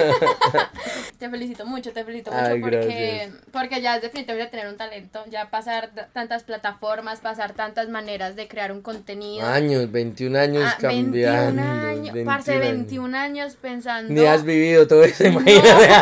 te felicito mucho, te felicito mucho Ay, porque, gracias. porque ya es definitivamente tener un talento, ya pasar tantas plataformas, pasar tantas maneras de crear un contenido. Años, 21 años Ah, cambiando. 21 años, parce, 21 años. 21 años pensando. Ni has vivido todo eso, imagínate.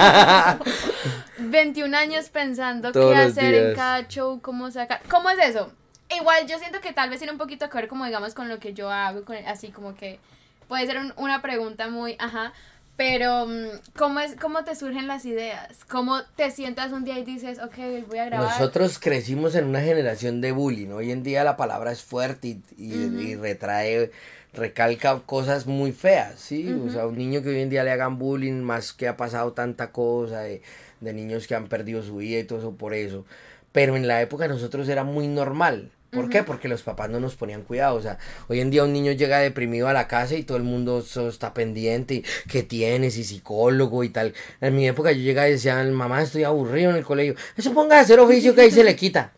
21 años pensando Todos qué hacer en cada show, cómo sacar. ¿Cómo es eso? Igual yo siento que tal vez tiene un poquito que ver como digamos con lo que yo hago, con- así como que puede ser un- una pregunta muy, ajá, pero mm, ¿cómo, es, ¿cómo te surgen las ideas? ¿Cómo te sientas un día y dices, ok, voy a grabar? Nosotros crecimos en una generación de bullying. Hoy en día la palabra es fuerte y, y- y retrae, recalca cosas muy feas, ¿sí? O sea, un niño que hoy en día le hagan bullying, más que ha pasado tanta cosa, de, de niños que han perdido su vida y todo eso por eso. Pero en la época nosotros era muy normal. ¿Por qué? Porque los papás no nos ponían cuidado. O sea, hoy en día un niño llega deprimido a la casa y todo el mundo so- está pendiente. y, ¿Qué tienes? Y psicólogo y tal. En mi época yo llegaba y decía, mamá, estoy aburrido en el colegio. Eso ponga a hacer oficio que ahí se le quita.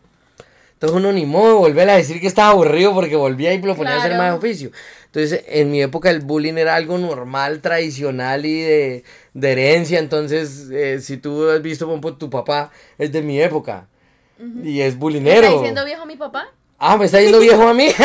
Entonces uno ni modo de volver a decir que estaba aburrido porque volvía y lo ponía a hacer Claro. más oficio. Entonces, en mi época el bullying era algo normal, tradicional y de, de herencia. Entonces, eh, si tú has visto, por tu papá es de mi época. Y es ¿Me bullinero. ¿Está diciendo viejo mi papá? Ah, me está yendo viejo a mí.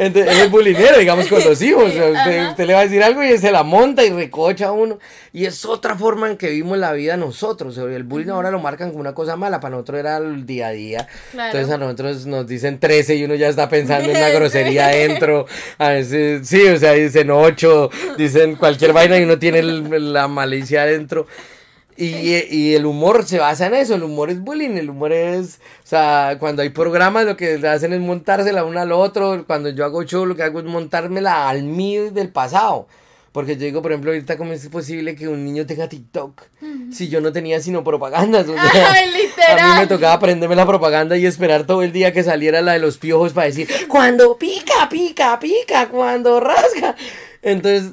Entonces, es bulinero, digamos, con los hijos. O sea, usted, le va a decir algo y se la monta y recocha a uno. Y es otra forma en que vimos la vida nosotros. O sea, el bullying ahora lo marcan como una cosa mala. Para nosotros era el día a día. Claro. Entonces a nosotros nos dicen 13 y uno ya está pensando en una grosería adentro. A veces, sí, o sea, dicen 8, dicen cualquier vaina y uno tiene el- la malicia adentro. Y, y el humor se basa en eso, el humor es bullying, el humor es, o sea, cuando hay programas lo que hacen es montársela uno al otro, cuando yo hago show lo que hago es montármela al mí del pasado. Porque yo digo, por ejemplo, ahorita cómo es posible que un niño tenga TikTok si yo no tenía sino. O sea, Ay, literal. A mí me tocaba aprenderme la propaganda y esperar todo el día que saliera la de los piojos para decir, cuando pica, pica, pica, cuando rasga. Entonces,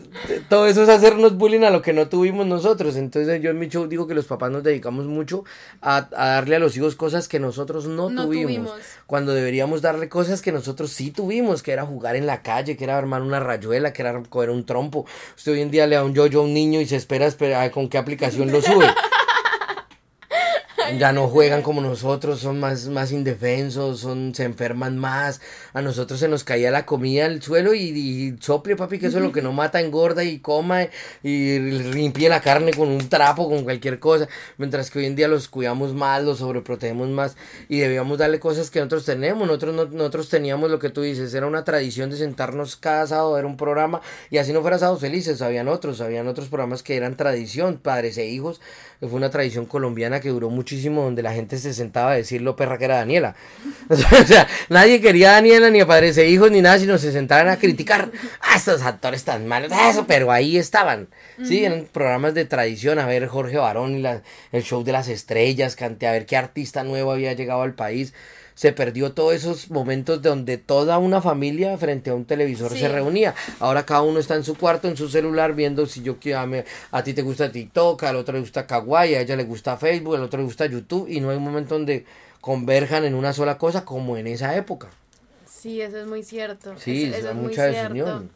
todo eso es hacernos bullying a lo que no tuvimos nosotros. Entonces, yo en mi show digo que los papás nos dedicamos mucho a, a darle a los hijos cosas que nosotros no, No tuvimos, tuvimos. Cuando deberíamos darle cosas que nosotros sí tuvimos, que era jugar en la calle, que era armar una rayuela, que era coger un trompo. Usted hoy en día le da un yo-yo a un niño y se espera, espera con qué aplicación lo sube. Ya no juegan como nosotros, son más, más indefensos, son, se enferman más. A nosotros se nos caía la comida al suelo y, y sople, papi, que eso es lo que no mata, engorda y coma y limpie la carne con un trapo, con cualquier cosa. Mientras que hoy en día los cuidamos más, los sobreprotegemos más y debíamos darle cosas que nosotros tenemos. Nosotros, no- nosotros teníamos lo que tú dices, era una tradición de sentarnos cada sábado a ver un programa y así no fuera sábados felices, habían otros, habían otros programas que eran tradición, padres e hijos. Fue una tradición colombiana que duró muchísimo, donde la gente se sentaba a decir lo perra que era Daniela. O sea, nadie quería a Daniela, ni a padres e hijos, ni nada, sino se sentaban a criticar. Ah, estos actores tan malos, ah, eso, pero ahí estaban. Sí, eran programas de tradición, a ver Jorge Barón y la- el show de las estrellas, cante, a ver qué artista nuevo había llegado al país. Se perdió todos esos momentos donde toda una familia frente a un televisor Sí. se reunía. Ahora cada uno está en su cuarto, en su celular, viendo si yo quiero, a, mí- a ti te gusta TikTok, al otro le gusta Kawaii, a ella le gusta Facebook, al otro le gusta YouTube, y no hay un momento donde converjan en una sola cosa como en esa época. Sí, eso es muy cierto. Sí, eso es muy mucha cierto. desunión.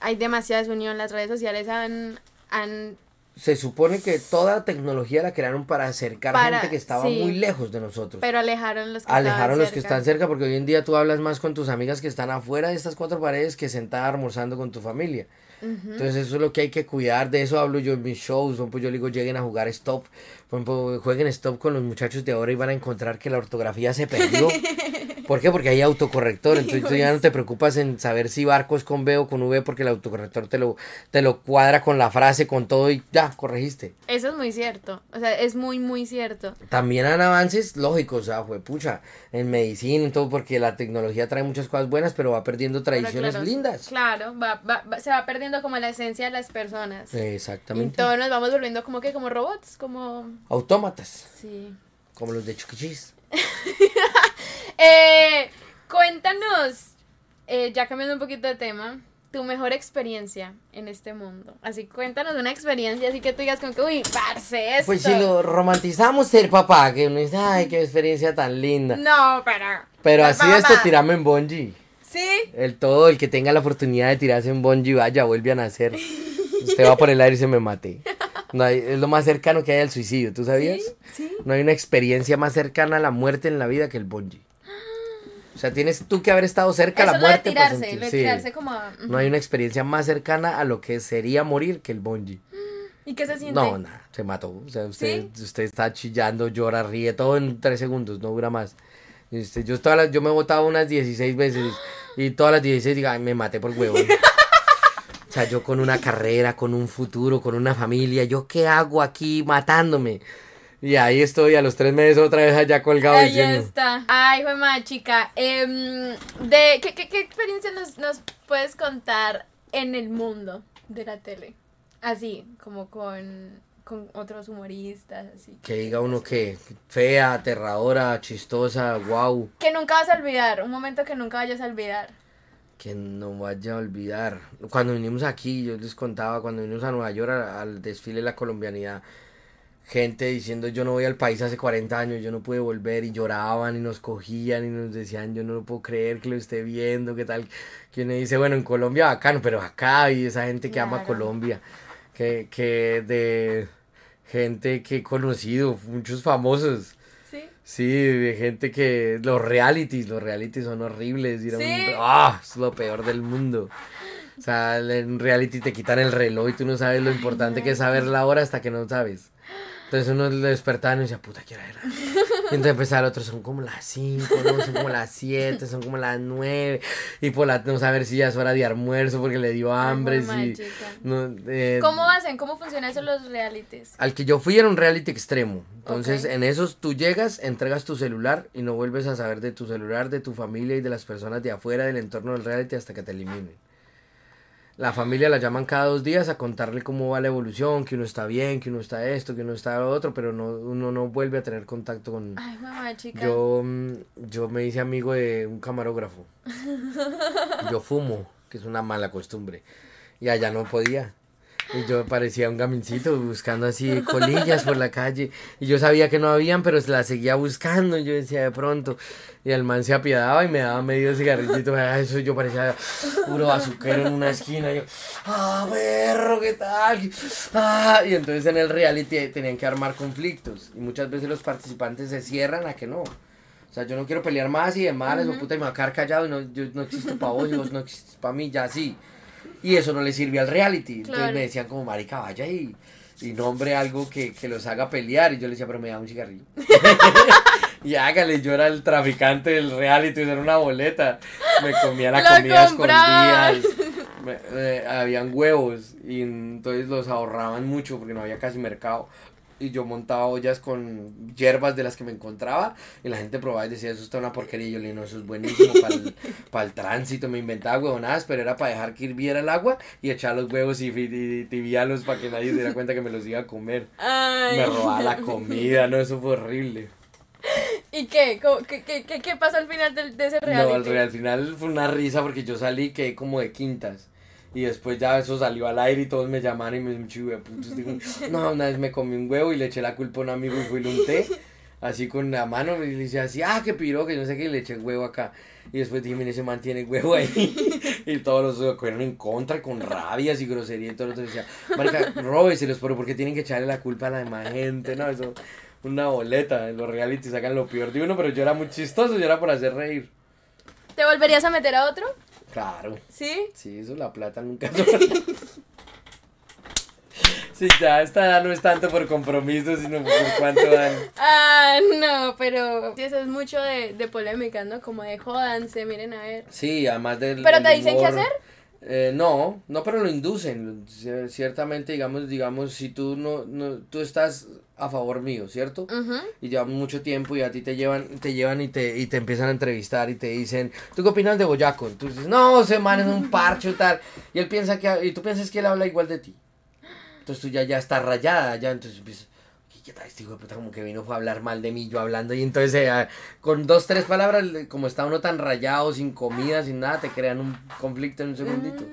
Hay demasiada desunión. Las redes sociales han, han Se supone que toda tecnología la crearon para acercar Para- gente que estaba sí. muy lejos de nosotros. pero alejaron los que Alejaron los que están cerca porque hoy en día tú hablas más con tus amigas que están afuera de estas cuatro paredes que sentada almorzando con tu familia. Entonces eso es lo que hay que cuidar, de eso hablo yo en mis shows, por ejemplo, yo digo lleguen a jugar stop, por ejemplo, jueguen stop con los muchachos de ahora y van a encontrar que la ortografía se perdió. ¿Por qué? Porque hay autocorrector, entonces tú ya no te preocupas en saber si barco es con B o con V porque el autocorrector te lo, te lo cuadra con la frase, con todo y ya, corregiste. Eso es muy cierto. O sea, es muy, muy cierto. También han avances lógicos, o sea, fue pucha, en medicina y todo, porque la tecnología trae muchas cosas buenas, pero va perdiendo tradiciones claro, lindas. Claro, va- va- va- se va perdiendo como la esencia de las personas. Y Exactamente. todos nos vamos volviendo como que como robots, como... Autómatas, Sí. como los de Chuquichis. Eh, cuéntanos, eh, ya cambiando un poquito de tema, tu mejor experiencia en este mundo. Así, cuéntanos una experiencia así que tú digas como que, uy, parce, esto. Pues si lo romantizamos ser papá, que uno dice, ay, qué experiencia tan linda. No, pero... Pero Ser así esto, papá. tirame en bungee. Sí. El todo, el que tenga la oportunidad de tirarse en bungee, vaya, vuelve a nacer. Usted va por el aire y se me mate. No hay- es lo más cercano que hay al suicidio, ¿tú sabías? Sí. No hay una experiencia más cercana a la muerte en la vida que el bungee. O sea, tienes tú que haber estado cerca a la lo de muerte. para tirarse, sentir- lo de sí. tirarse como... ujú. No hay una experiencia más cercana a lo que sería morir que el bungee. ¿Y qué se siente? No, nada, se mató. O sea, usted, usted está chillando, llora, ríe, todo en tres segundos, no dura más. Yo, todas las- yo me he votado unas 16 veces y todas las 16 diga, "Ay, me maté por huevo. o sea, yo con una carrera, con un futuro, con una familia, ¿yo qué hago aquí matándome? Y ahí estoy a los tres meses otra vez allá colgado Ahí diciendo, está. Ay, fue más chica. Em, de, ¿qué, qué, qué experiencia nos, nos puedes contar en el mundo de la tele? Así, como con, con otros humoristas, así. que diga uno que fea, aterradora, chistosa, wow, Que nunca vas a olvidar, un momento que nunca vayas a olvidar. que no vaya a olvidar. Cuando vinimos aquí, yo les contaba, cuando vinimos a Nueva York al desfile de la colombianidad, gente diciendo yo no voy al país hace 40 años, yo no pude volver y lloraban y nos cogían y nos decían yo no lo puedo creer que lo esté viendo, qué tal. Que uno dice, bueno, en Colombia bacano, pero acá y esa gente que ama Claro. Colombia, que, que de gente que he conocido, muchos famosos. ¿Sí? Sí, de gente que los realities, los realities son horribles. ir a un- Sí. ¡Ah! es lo peor del mundo. O sea, en reality te quitan el reloj y tú no sabes lo importante que es saber la hora hasta que no sabes. Entonces uno le despertaba y decía, puta, ¿qué hora era? Y entonces empezaba el otro, son como las 5, no, son como las 7, son como las 9. Y por la no saber si ya es hora de almuerzo porque le dio hambre. Ay, si- no, eh, ¿Cómo hacen? ¿Cómo funcionan eso los realities? al que yo fui era un reality extremo. Entonces, en esos tú llegas, entregas tu celular y no vuelves a saber de tu celular, de tu familia y de las personas de afuera del entorno del reality hasta que te eliminen. La familia la llaman cada dos días a contarle cómo va la evolución, que uno está bien, que uno está esto, que uno está lo otro, pero no, uno no vuelve a tener contacto con... Ay, mamá, chica. Yo, mm, yo me hice amigo de un camarógrafo. Yo fumo, que es una mala costumbre. Y allá no podía. Y yo parecía un gamincito buscando así colillas por la calle. Y yo sabía que no habían, pero las seguía buscando. Y yo decía de pronto. Y el man se apiadaba y me daba medio cigarrillito. Ah, Eso yo parecía puro azuquero en una esquina. Y yo, ah, perro, ¿qué tal? Ah, y entonces en el reality tenían que armar conflictos. Y muchas veces los participantes se cierran a que no. O sea, yo no quiero pelear más y de malas, o puta, y me voy a quedar callado y no, yo no existo para vos y vos no existes para mí, ya sí. Y eso no le sirve al reality. Entonces me decían como, marica, vaya y, y nombre algo que, que los haga pelear. Y yo le decía, pero me da un cigarrillo. y hágale, yo era el traficante del reality, era una boleta. Me comía la Lo comida a comprabas. escondidas. Me- eh, habían huevos y entonces los ahorraban mucho porque no había casi mercado. Y yo montaba ollas con hierbas de las que me encontraba y la gente probaba y decía, eso está una porquería. Y yo le dije, no, eso es buenísimo para el, tránsito. Me inventaba huevonadas, pero era para dejar que hirviera el agua y echar los huevos y, y, y tibiarlos para que nadie se diera cuenta que me los iba a comer. Ay. Me robaba la comida, no, eso fue horrible. ¿Y qué? ¿Cómo- ¿Qué, qué, qué, qué pasó al final de, ese reality? No, al, al final fue una risa porque yo salí que como de quintas. Y después ya eso salió al aire y todos me llamaron y me. Digo, no, una vez me comí un huevo y le eché la culpa a un amigo y fui y lo unté. Así con la mano y le decía así, ah, qué piro, que no sé qué, y le eché huevo acá. Y después dije, mire, ese man tiene huevo ahí. y todos los cogieron en contra, con rabias y grosería y todo. Entonces decía, marica, róbeselos, pero ¿por qué tienen que echarle la culpa a la demás gente? No, eso, una boleta. En los reality sacan lo peor de uno, pero yo era muy chistoso, yo era por hacer reír. ¿Te volverías a meter a otro? Claro. ¿Sí? Sí, eso la plata nunca. Sí, ya esta edad no es tanto por compromiso, sino por cuánto dan. Ah, no, pero eso es mucho de, de polémicas, ¿no? Como de jodanse, miren a ver. Sí, además del. ¿Pero te dicen qué hacer? Eh, no, no, pero lo inducen. Cier- Ciertamente, digamos, digamos, si tú no, no, tú estás a favor mío, ¿cierto? Y llevamos mucho tiempo y a ti te llevan, te llevan y te, y te empiezan a entrevistar y te dicen, ¿tú qué opinas de Boyaco? Tú dices, no, ese man es un parcho y tal. Y él piensa que, y tú piensas que él habla igual de ti. Entonces tú ya, ya estás rayada, ya, entonces empiezas, "¿Qué- ¿qué tal este hijo de puta? Como que vino fue a hablar mal de mí, yo hablando. Y entonces, eh, con dos, tres palabras, como está uno tan rayado, sin comida, sin nada, te crean un conflicto en un segundito.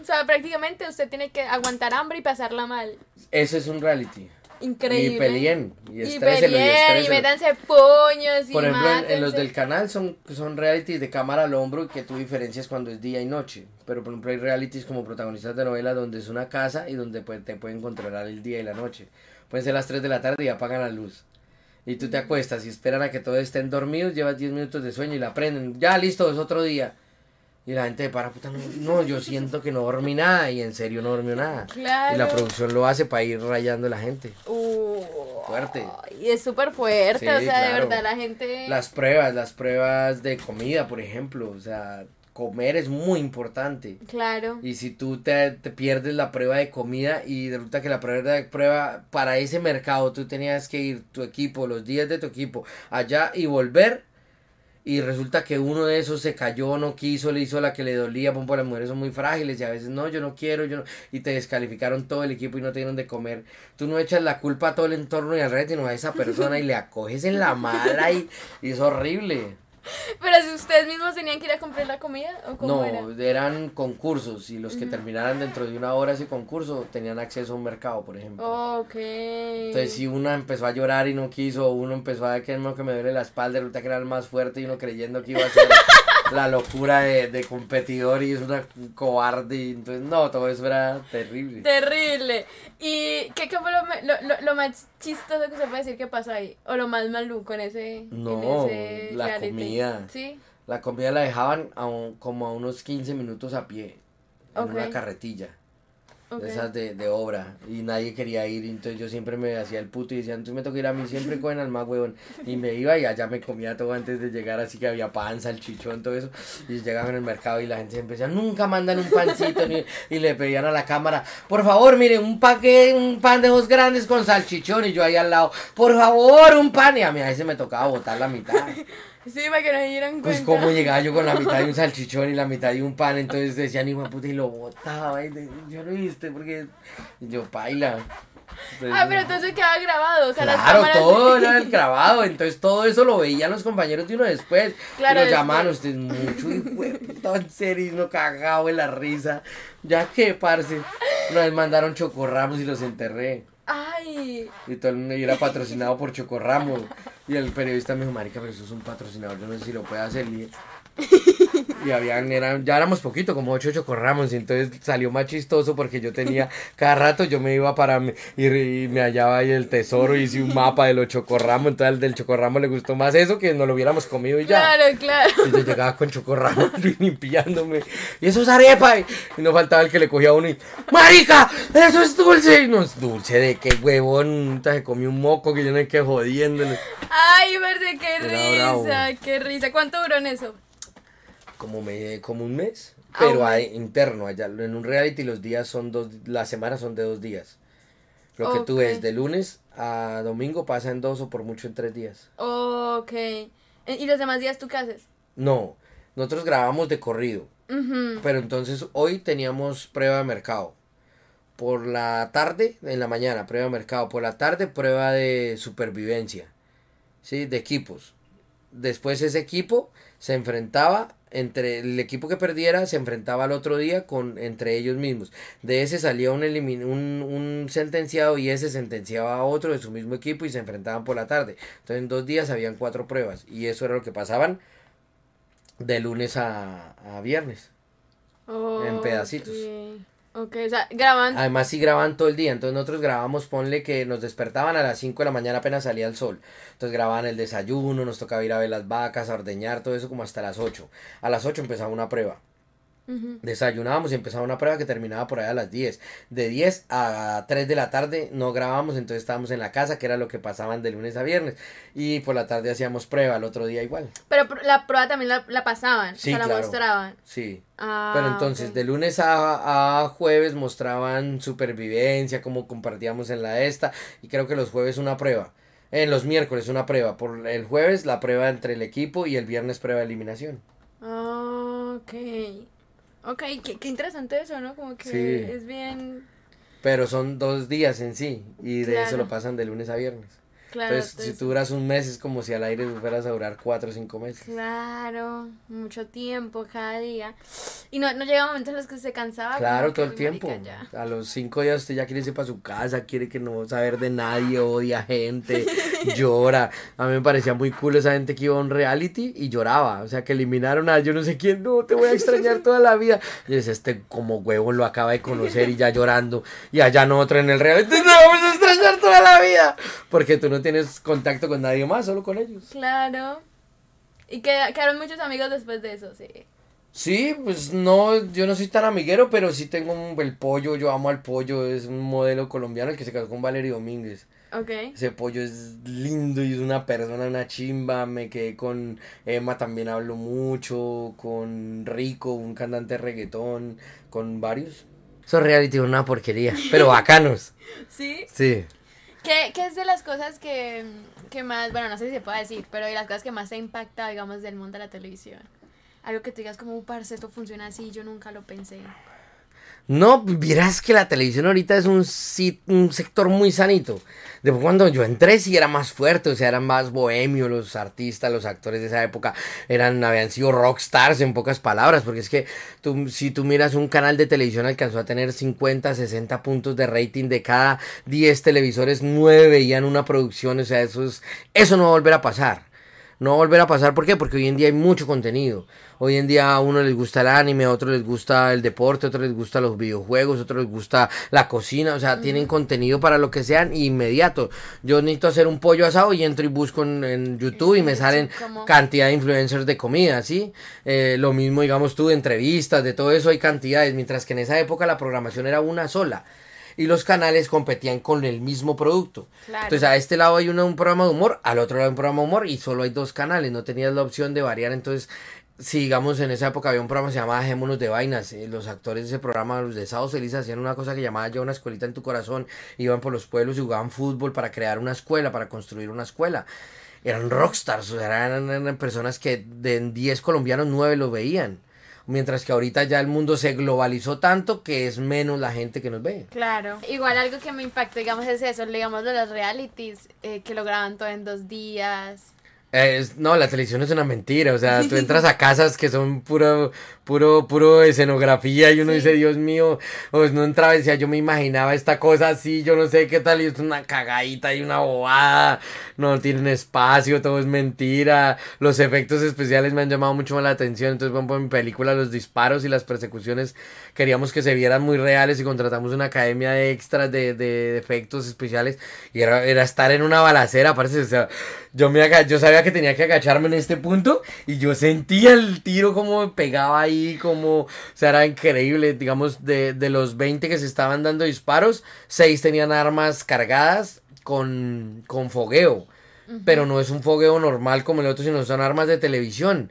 O sea, prácticamente usted tiene que aguantar hambre y pasarla mal. Eso es un reality. Increíble. Y peleen, y Y y peleen, y estréselo. métanse puños y Por ejemplo, en, en los del canal son, son realities de cámara al hombro y que tú diferencias cuando es día y noche. Pero por ejemplo hay realities como protagonistas de novela donde es una casa y donde pues, te pueden controlar el día y la noche. Pueden ser las 3 de la tarde y apagan la luz. Y tú te acuestas y esperan a que todos estén dormidos, llevas 10 minutos de sueño y la prenden. Ya, listo, es otro día. Y la gente de para, puta, no, yo siento que no dormí nada y en serio no dormió nada. Claro. Y la producción lo hace para ir rayando a la gente. Uh, Fuerte. Y es súper fuerte, Sí, o sea, de verdad la gente... Las pruebas, las pruebas de comida, por ejemplo. O sea, comer es muy importante. Claro. Y si tú te, te pierdes la prueba de comida y resulta que la prueba de prueba para ese mercado tú tenías que ir tu equipo, los días de tu equipo allá y volver y resulta que uno de esos se cayó, no quiso, le hizo la que le dolía, por las mujeres son muy frágiles y a veces no, yo no quiero, yo no, y te descalificaron todo el equipo y no te dieron de comer. Tú no echas la culpa a todo el entorno y al red, sino a esa persona y le acoges en la mala y, y es horrible. Pero si ustedes mismos tenían que ir a comprar la comida, ¿o cómo No, era? eran concursos y los que terminaran dentro de una hora ese concurso tenían acceso a un mercado, por ejemplo. Ok. Entonces si una empezó a llorar y no quiso, uno empezó a que no, que me duele la espalda, resulta que era el más fuerte y uno creyendo que iba a ser la locura de, de competidor y es una un cobarde y entonces no, todo eso era terrible. Terrible. ¿Y qué, qué fue lo, lo, lo- más chistoso que se puede decir que pasó ahí? ¿O lo más maluco en ese, en No, ese la reality? comida. Sí. La comida la dejaban a un- como a unos 15 minutos a pie, en una carretilla. Ok. de esas de, de obra y nadie quería ir entonces yo siempre me hacía el puto y decía entonces me toca ir a mí siempre cogen al más huevón y me iba y allá me comía todo antes de llegar así que había panza, el chichón, todo eso. Y llegaba en el mercado y la gente siempre decía nunca mandan un pancito ni- y le pedían a la cámara por favor mire un paquete, un pan de dos grandes con salchichón y yo ahí al lado por favor un pan y a mí a veces me tocaba botar la mitad Sí, para que no se dieran pues cuenta. como llegaba yo con la mitad de un salchichón y la mitad de un pan, entonces decían, hijo de puta, y lo botaba, y de- yo lo viste, porque y yo paila. Entonces, Ah, pero entonces quedaba grabado, o sea, Claro, todo era el grabado, entonces todo eso lo veían los compañeros de uno después. Claro, y lo llamaban ustedes mucho, hijo de puta, en serio, y uno cagado de la risa. Ya que, parce, una vez mandaron chocorramos y los enterré. Ay, Y todo el mundo y era patrocinado por Chocorramo. Y el periodista me dijo, marica, pero eso es un patrocinador, yo no sé si lo puede hacer. Y, y habían, eran, ya éramos poquito, como ocho Chocorramos. Y entonces salió más chistoso porque yo tenía, cada rato yo me iba para, mi- y, y me hallaba ahí el tesoro y hice un mapa de los Chocorramos. Entonces al del Chocorramo le gustó más eso que no lo hubiéramos comido y ya. claro, claro. Y yo llegaba con chocorramos limpiándome. Y eso es arepa. Y, y no faltaba el que le cogía a uno y. ¡Marica! ¡Eso es dulce! Y no es dulce de qué huevón. Se comió un moco que yo no sé qué jodiéndole. Ay, verde, qué Era bravo. risa, qué risa. ¿Cuánto duró en eso? Como, me, como un mes. Ah, Pero interno, allá. En un reality los días son dos. Las semanas son de dos días. Lo que tú ves de lunes a domingo pasa en dos o por mucho en tres días. Ok. ¿Y los demás días tú qué haces? No. Nosotros grabamos de corrido. Pero entonces hoy teníamos prueba de mercado. Por la tarde, en la mañana, prueba de mercado. Por la tarde, prueba de supervivencia. ¿Sí? De equipos. Después ese equipo se enfrentaba entre el equipo que perdiera se enfrentaba al otro día con entre ellos mismos. De ese salía un, elimin- un, un sentenciado y ese sentenciaba a otro de su mismo equipo y se enfrentaban por la tarde. Entonces en dos días habían cuatro pruebas y eso era lo que pasaban de lunes a, a viernes. En pedacitos. Ok, o sea, graban. Además sí graban todo el día, entonces nosotros grabamos, ponle que nos despertaban a las 5 de la mañana apenas salía el sol. Entonces grababan el desayuno, nos tocaba ir a ver las vacas, a ordeñar, todo eso como hasta las 8. A las 8 empezaba una prueba. Desayunábamos y empezaba una prueba que terminaba por ahí a las 10. De 10 a 3 de la tarde no grabábamos, entonces estábamos en la casa, que era lo que pasaban de lunes a viernes. Y por la tarde hacíamos prueba, el otro día igual. Pero la prueba también la, la pasaban, Sí, o sea, la claro. mostraban. Sí. Ah, Pero entonces de lunes a, a jueves mostraban supervivencia, cómo compartíamos en la esta. Y creo que los jueves una prueba. En los miércoles una prueba. Por el jueves la prueba entre el equipo y el viernes prueba de eliminación. Ah, ok. Ok, qué, qué interesante eso, ¿no? Como que Sí. es bien... Pero son dos días en sí. Y de eso lo pasan de lunes a viernes. Claro, Entonces, si tú duras un mes, es como si al aire fueras a durar cuatro o cinco meses. Claro, mucho tiempo cada día. Y no, no llega momentos en los que se cansaba. Claro, todo el tiempo. A los cinco días usted ya quiere irse para su casa, quiere que no saber de nadie, odia gente, llora. A mí me parecía muy cool esa gente que iba a un reality y lloraba. O sea, que eliminaron a yo no sé quién, no, te voy a extrañar toda la vida. Y es este como huevo lo acaba de conocer y ya llorando. Y allá no otro en el reality, te vamos a extrañar toda la vida. Porque tú no tienes contacto con nadie más, solo con ellos. Claro. Y queda- quedaron muchos amigos después de eso, sí. Sí, pues no, yo no soy tan amiguero, pero sí tengo un, el pollo, yo amo al pollo, es un modelo colombiano el que se casó con Valerio Domínguez. Ok. Ese pollo es lindo y es una persona, una chimba. Me quedé con Emma, también hablo mucho. Con Rico, un cantante de reggaetón. Con varios. Esos reality son una porquería, pero bacanos. ¿Sí? Sí. ¿Qué, qué es de las cosas que, que más, bueno, no sé si se puede decir, pero de las cosas que más te impacta, digamos, del mundo de la televisión? Algo que te digas como, "Uh, parce, esto funciona así, yo nunca lo pensé. No, vieras que la televisión ahorita es un, sector muy sanito. Después cuando yo entré sí era más fuerte, o sea, eran más bohemios los artistas, los actores de esa época, eran, habían sido rockstars en pocas palabras, porque es que tú, si tú miras un canal de televisión alcanzó a tener 50, 60 puntos de rating de cada 10 televisores, 9 veían una producción, o sea, eso es, eso no va a volver a pasar. No va a volver a pasar, ¿por qué? Porque hoy en día hay mucho contenido. Hoy en día a uno les gusta el anime, a otro les gusta el deporte, a otro les gusta los videojuegos, a otro les gusta la cocina, o sea, tienen contenido para lo que sean inmediato. Yo necesito hacer un pollo asado y entro y busco en, en YouTube y me salen cantidad de influencers de comida, ¿sí? Eh, lo mismo, digamos tú, de entrevistas, de todo eso hay cantidades, mientras que en esa época la programación era una sola. Y los canales competían con el mismo producto. Claro. Entonces a este lado hay una- un programa de humor, al otro lado hay un programa de humor y solo hay dos canales, no tenías la opción de variar. Entonces, si digamos en esa época había un programa que se llamaba Dejémonos de Vainas, eh, los actores de ese programa, los de Sábados Felices, hacían una cosa que llamaba ya una escuelita en tu corazón, iban por los pueblos y jugaban fútbol para crear una escuela, para construir una escuela. Eran rockstars, o sea, eran, personas que de 10 colombianos 9 lo veían. Mientras que ahorita ya el mundo se globalizó tanto que es menos la gente que nos ve. Claro. Igual algo que me impacta, digamos, es eso, digamos, de los realities, eh, que lo graban todo en dos días. Es- no, la televisión es una mentira, o sea, tú entras a casas que son puro, puro, puro escenografía y uno Sí. dice, Dios mío, pues no entraba decía, yo me imaginaba esta cosa así, yo no sé qué tal, y es una cagadita y una bobada, no tienen espacio, todo es mentira, los efectos especiales me han llamado mucho más la atención, entonces, por ejemplo, en mi película los disparos y las persecuciones queríamos que se vieran muy reales y contratamos una academia de extras de, de efectos especiales y era, era estar en una balacera, parece, o sea, yo me yo sabía que tenía que agacharme en este punto y yo sentía el tiro como me pegaba ahí, como, o sea, era increíble, digamos, de, de los 20 que se estaban dando disparos, 6 tenían armas cargadas con, con fogueo, pero no es un fogueo normal como el otro, sino son armas de televisión.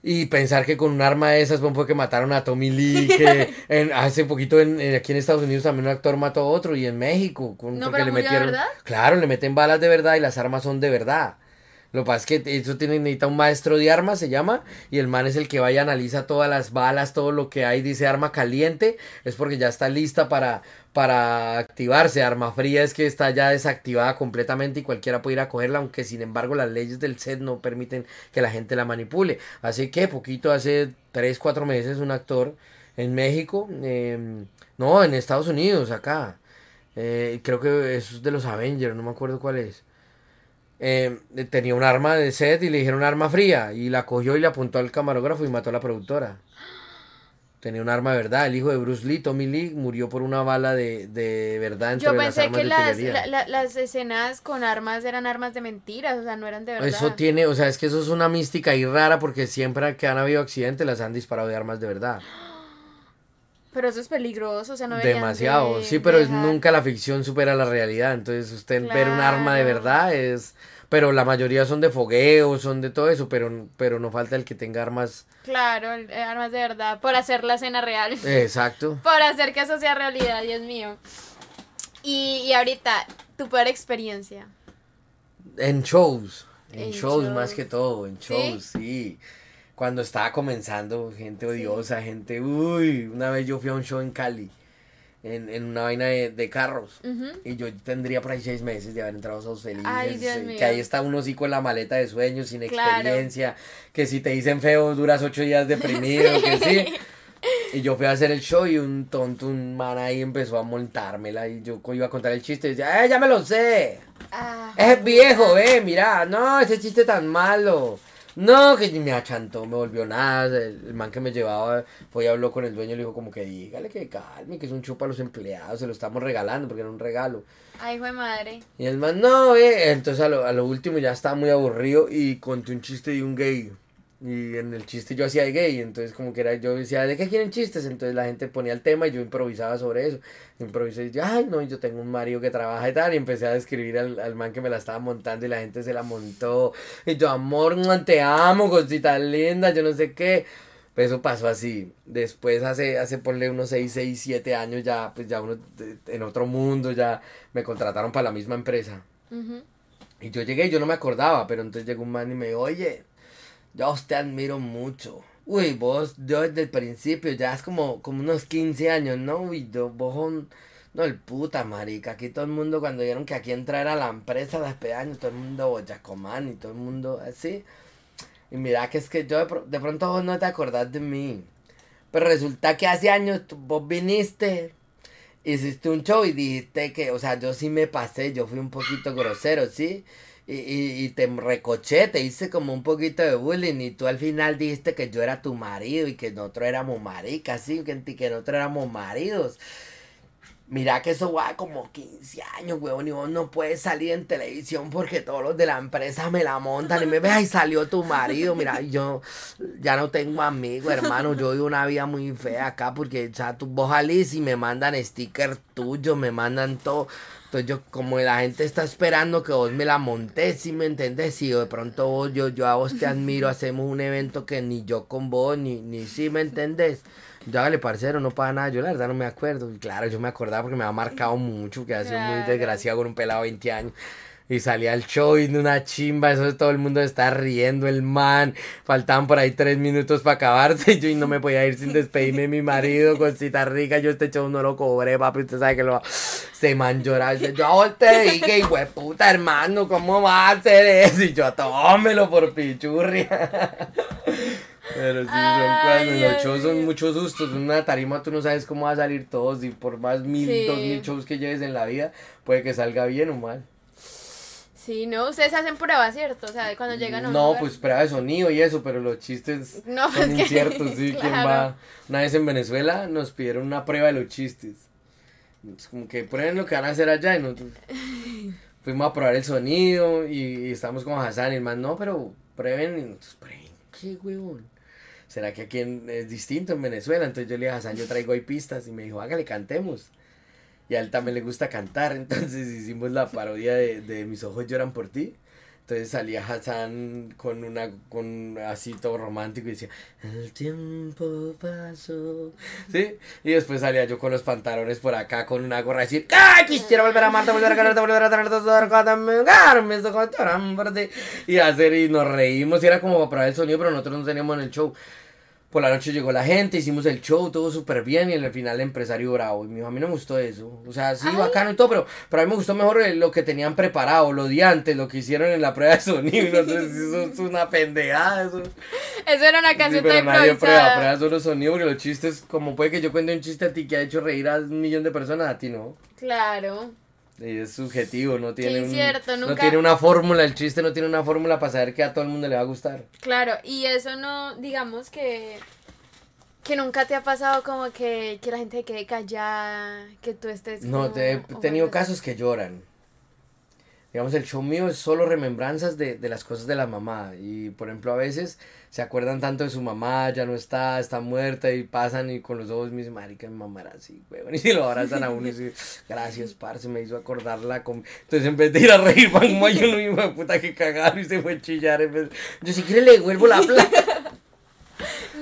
Y pensar que con un arma de esas fue que mataron a Tommy Lee, que en- hace poquito en, en- aquí en Estados Unidos también un actor mató a otro y en México, con, No, porque pero le metieron, verdad. claro, le meten balas de verdad y las armas son de verdad. Lo que pasa es que eso tiene, necesita un maestro de armas, se llama, y el man es el que va y analiza todas las balas, todo lo que hay, dice arma caliente, es porque ya está lista para, para activarse. Arma fría es que está ya desactivada completamente y cualquiera puede ir a cogerla, aunque sin embargo las leyes del set no permiten que la gente la manipule. Así que poquito, hace 3, 4 meses, un actor en México, eh, no, en Estados Unidos, acá, eh, creo que es de los Avengers, no me acuerdo cuál es. Eh, tenía un arma de set y le dijeron arma fría y la cogió y le apuntó al camarógrafo y mató a la productora. Tenía un arma de verdad. El hijo de Bruce Lee, Tommy Lee, murió por una bala de, de verdad entre Yo las pensé armas que las, utilería. la- la- las escenas con armas eran armas de mentiras, o sea, no eran de verdad. Eso tiene, o sea, es que eso es una mística ahí rara porque siempre que han habido accidentes las han disparado de armas de verdad. Pero eso es peligroso, o sea, no Demasiado, de sí, pero es- nunca la ficción supera la realidad. Entonces, usted ver un arma de verdad es. Pero la mayoría son de fogueo, son de todo eso, pero, pero no falta el que tenga armas. Claro, eh, armas de verdad, por hacer la escena real. Exacto. por hacer que eso sea realidad, Dios mío. Y, y ahorita, tu peor experiencia. En shows. En, En shows, shows. más que todo, en ¿Sí? shows, sí. Cuando estaba comenzando, gente odiosa, gente. Uy, una vez yo fui a un show en Cali, en, en una vaina de, de carros. Y yo tendría por ahí seis meses de haber entrado a Sos Felices. Ay, Dios mío. Que ahí está un hocico en la maleta de sueños, sin Claro. experiencia. Que si te dicen feo, duras ocho días deprimido, que sí. Y yo fui a hacer el show y un tonto, un man ahí empezó a montármela. Y yo iba a contar el chiste y decía, ¡eh, ya me lo sé! Ah, Es viejo, eh, mira, no, ese chiste tan malo. No, que me achantó, me volvió nada. El, man que me llevaba fue y habló con el dueño y le dijo como que dígale que calme, que es un chupa a los empleados, se lo estamos regalando porque era un regalo. Ay, hijo de madre. Y el man, no, eh. Entonces a lo, a lo último ya estaba muy aburrido y conté un chiste de un gay. Y en el chiste yo hacía de gay, entonces como que era, yo decía, ¿de qué quieren chistes? Entonces la gente ponía el tema y yo improvisaba sobre eso. Improvisé y yo, ay, no, yo tengo un marido que trabaja y tal. Y empecé a describir al, al man que me la estaba montando y la gente se la montó. Y yo, amor, mm, te amo, cosita linda, yo no sé qué. Pues eso pasó así. Después, hace, hace ponle unos 6, 6, 7 años, ya, pues ya uno en otro mundo, ya me contrataron para la misma empresa. Y yo llegué y yo no me acordaba, pero entonces llegó un man y me dijo, oye, yo usted admiro mucho. Uy, vos, yo desde el principio, ya es como, como unos 15 años, ¿no? Uy, yo, vos, son- no, el puta, marica. Aquí todo el mundo, cuando vieron que aquí entrar a la empresa de años, todo el mundo boyacomán y todo el mundo así. Y mira que es que yo de, pro- de pronto vos no te acordás de mí. Pero resulta que hace años vos viniste, hiciste un show y dijiste que, o sea, yo sí me pasé, yo fui un poquito grosero, ¿sí? Y, y, te recoché, te hice como un poquito de bullying y tú al final dijiste que yo era tu marido y que nosotros éramos maricas, ¿sí? Que, que nosotros éramos maridos. Mira que eso va como 15 años, huevón, y vos no puedes salir en televisión porque todos los de la empresa me la montan y me ven, ay, salió tu marido, mira, yo ya no tengo amigos, hermano, yo vivo una vida muy fea acá porque, sea, tú vos salís y me mandan stickers tuyos, me mandan todo. Entonces yo, como la gente está esperando que vos me la montes, si me entendés? Si de pronto vos, yo, yo a vos te admiro, hacemos un evento que ni yo con vos, ni, ni si me entendés. Yo hágale parcero, no pasa nada, yo la verdad no me acuerdo. Y claro, yo me acordaba porque me ha marcado mucho, que ha sido muy Claro. desgraciado con un pelado de 20 años. Y salía al show y una chimba, eso todo el mundo está riendo, el man. Faltaban por ahí tres minutos para acabarse. Y yo y no me podía ir sin despedirme de mi marido, cosita rica. Yo este show no lo cobré, papi. Usted sabe que lo. Se man lloraba. Dice, Yo a te dije, hijo puta, hermano, ¿cómo vas a hacer eso? Y yo, tómelo por pichurria. Pero sí, son los Dios shows son muchos sustos. En una tarima tú no sabes cómo va a salir todos. Y por más mil, Sí. dos mil shows que lleves en la vida, puede que salga bien o mal. Sí, no, ustedes hacen pruebas, ¿cierto? O sea, cuando llegan a un No, lugar- pues prueba de sonido y eso, pero los chistes No, son que- inciertos, sí. ¿Quién va? Una vez en Venezuela nos pidieron una prueba de los chistes. Es como que prueben lo que van a hacer allá y nosotros fuimos a probar el sonido y, y estamos con Hassan y el man, no, pero prueben y nosotros, prueben, ¿qué huevón? ¿Será que aquí en- es distinto en Venezuela? Entonces yo le dije a Hassan, yo traigo ahí pistas y me dijo, hágale, cantemos. Y a él también le gusta cantar, entonces hicimos la parodia de, de Mis ojos lloran por ti. Entonces salía Hassan con una, con así todo romántico y decía, el tiempo pasó. ¿Sí? Y después salía yo con los pantalones por acá, con una gorra y decir, ¡ay! Quisiera volver a amarte, volver a quererte, volver a lloran por ti. Y hacer, y nos reímos, y era como para el sonido, pero nosotros no teníamos en el show. Por la noche llegó la gente, hicimos el show, todo súper bien y en el final el empresario bravo. Y me dijo, a mí no me gustó eso. O sea, sí, bacano y todo, pero, pero a mí me gustó mejor lo que tenían preparado, lo de antes, lo que hicieron en la prueba de sonido. Nosotros, eso es una pendejada. Eso. Eso era una Sí, canción pero nadie prueba, prueba solo sonido, porque los chistes, como puede que yo cuente un chiste a ti que ha hecho reír a un millón de personas, a ti no. Claro. Y es subjetivo, no tiene, un- no tiene una fórmula, el chiste no tiene una fórmula para saber que a todo el mundo le va a gustar. Claro, y eso no, digamos que Que nunca te ha pasado como que, que la gente quede callada, que tú estés... No, te- he tenido casos que lloran. Digamos, el show mío es solo remembranzas de, de las cosas de la mamá. Y por ejemplo, a veces se acuerdan tanto de su mamá, ya no está, está muerta, y pasan y con los ojos dicen, marica, mi mamá era así, weón. Y lo abrazan a uno y dicen, gracias, parce, me hizo acordarla. Con... Entonces, en vez de ir a reír, van como hay uno, hijo de puta, que cagaron y se fue a chillar. en vez- Yo, si quiere, le devuelvo la plata.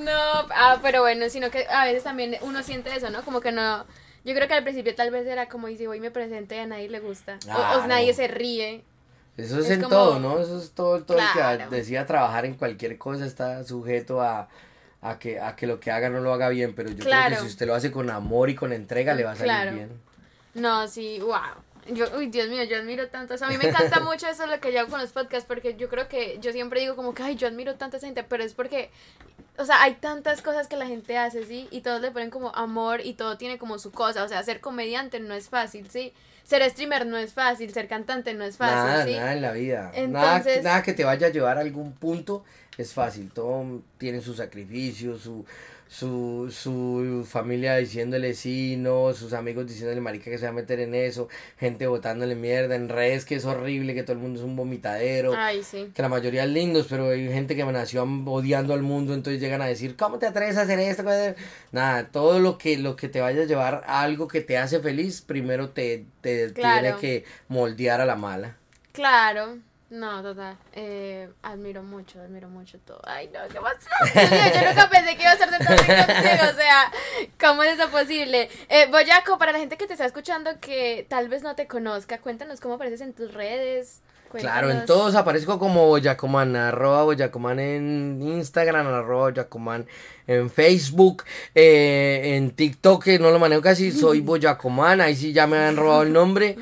No, ah, pero bueno, sino que a veces también uno siente eso, ¿no? Como que no... Yo creo que al principio tal vez era como, y si voy y me presento y a nadie le gusta. O- nadie se ríe. Eso es, Es en como- todo, ¿no? Eso es todo, todo el que decida trabajar en cualquier cosa está sujeto a, a, que, a que lo que haga no lo haga bien, pero yo creo que si usted lo hace con amor y con entrega le va a salir Claro. bien. No, sí, wow. Yo, uy, Dios mío, yo admiro tanto. O sea, a mí me encanta mucho eso lo que yo hago con los podcasts, porque yo creo que yo siempre digo como que, ay, yo admiro tanta gente, pero es porque, o sea, hay tantas cosas que la gente hace, ¿sí? Y todos le ponen como amor y todo tiene como su cosa. O sea, ser comediante no es fácil, ¿sí? Ser streamer no es fácil, ser cantante no es fácil, nada, ¿sí? nada en la vida. nada, Entonces- nada que te vaya a llevar a algún punto es fácil. Todo tiene su sacrificio, su, su, su familia diciéndole sí, no, sus amigos diciéndole marica que se va a meter en eso, gente botándole mierda en redes que es horrible, que todo el mundo es un vomitadero. Ay, sí. que la mayoría es lindos, pero hay gente que nació odiando al mundo, entonces llegan a decir, ¿cómo te atreves a hacer esto? Nada, todo lo que, lo que te vaya a llevar a algo que te hace feliz, primero te, te Claro. tiene que moldear a la mala. Claro. No, total. Eh, admiro mucho, admiro mucho todo. Ay, no, qué mío, yo nunca pensé que iba a ser de todo contigo. O sea, ¿cómo es eso posible? Eh, Boyaco, para la gente que te está escuchando que tal vez no te conozca, cuéntanos cómo apareces en tus redes. Claro, en Cuéntanos. todos aparezco como Boyacoman, arroba Boyacoman en Instagram, arroba Boyacoman en Facebook, eh, en TikTok, que no lo manejo casi, soy Boyacoman, ahí sí ya me han robado el nombre.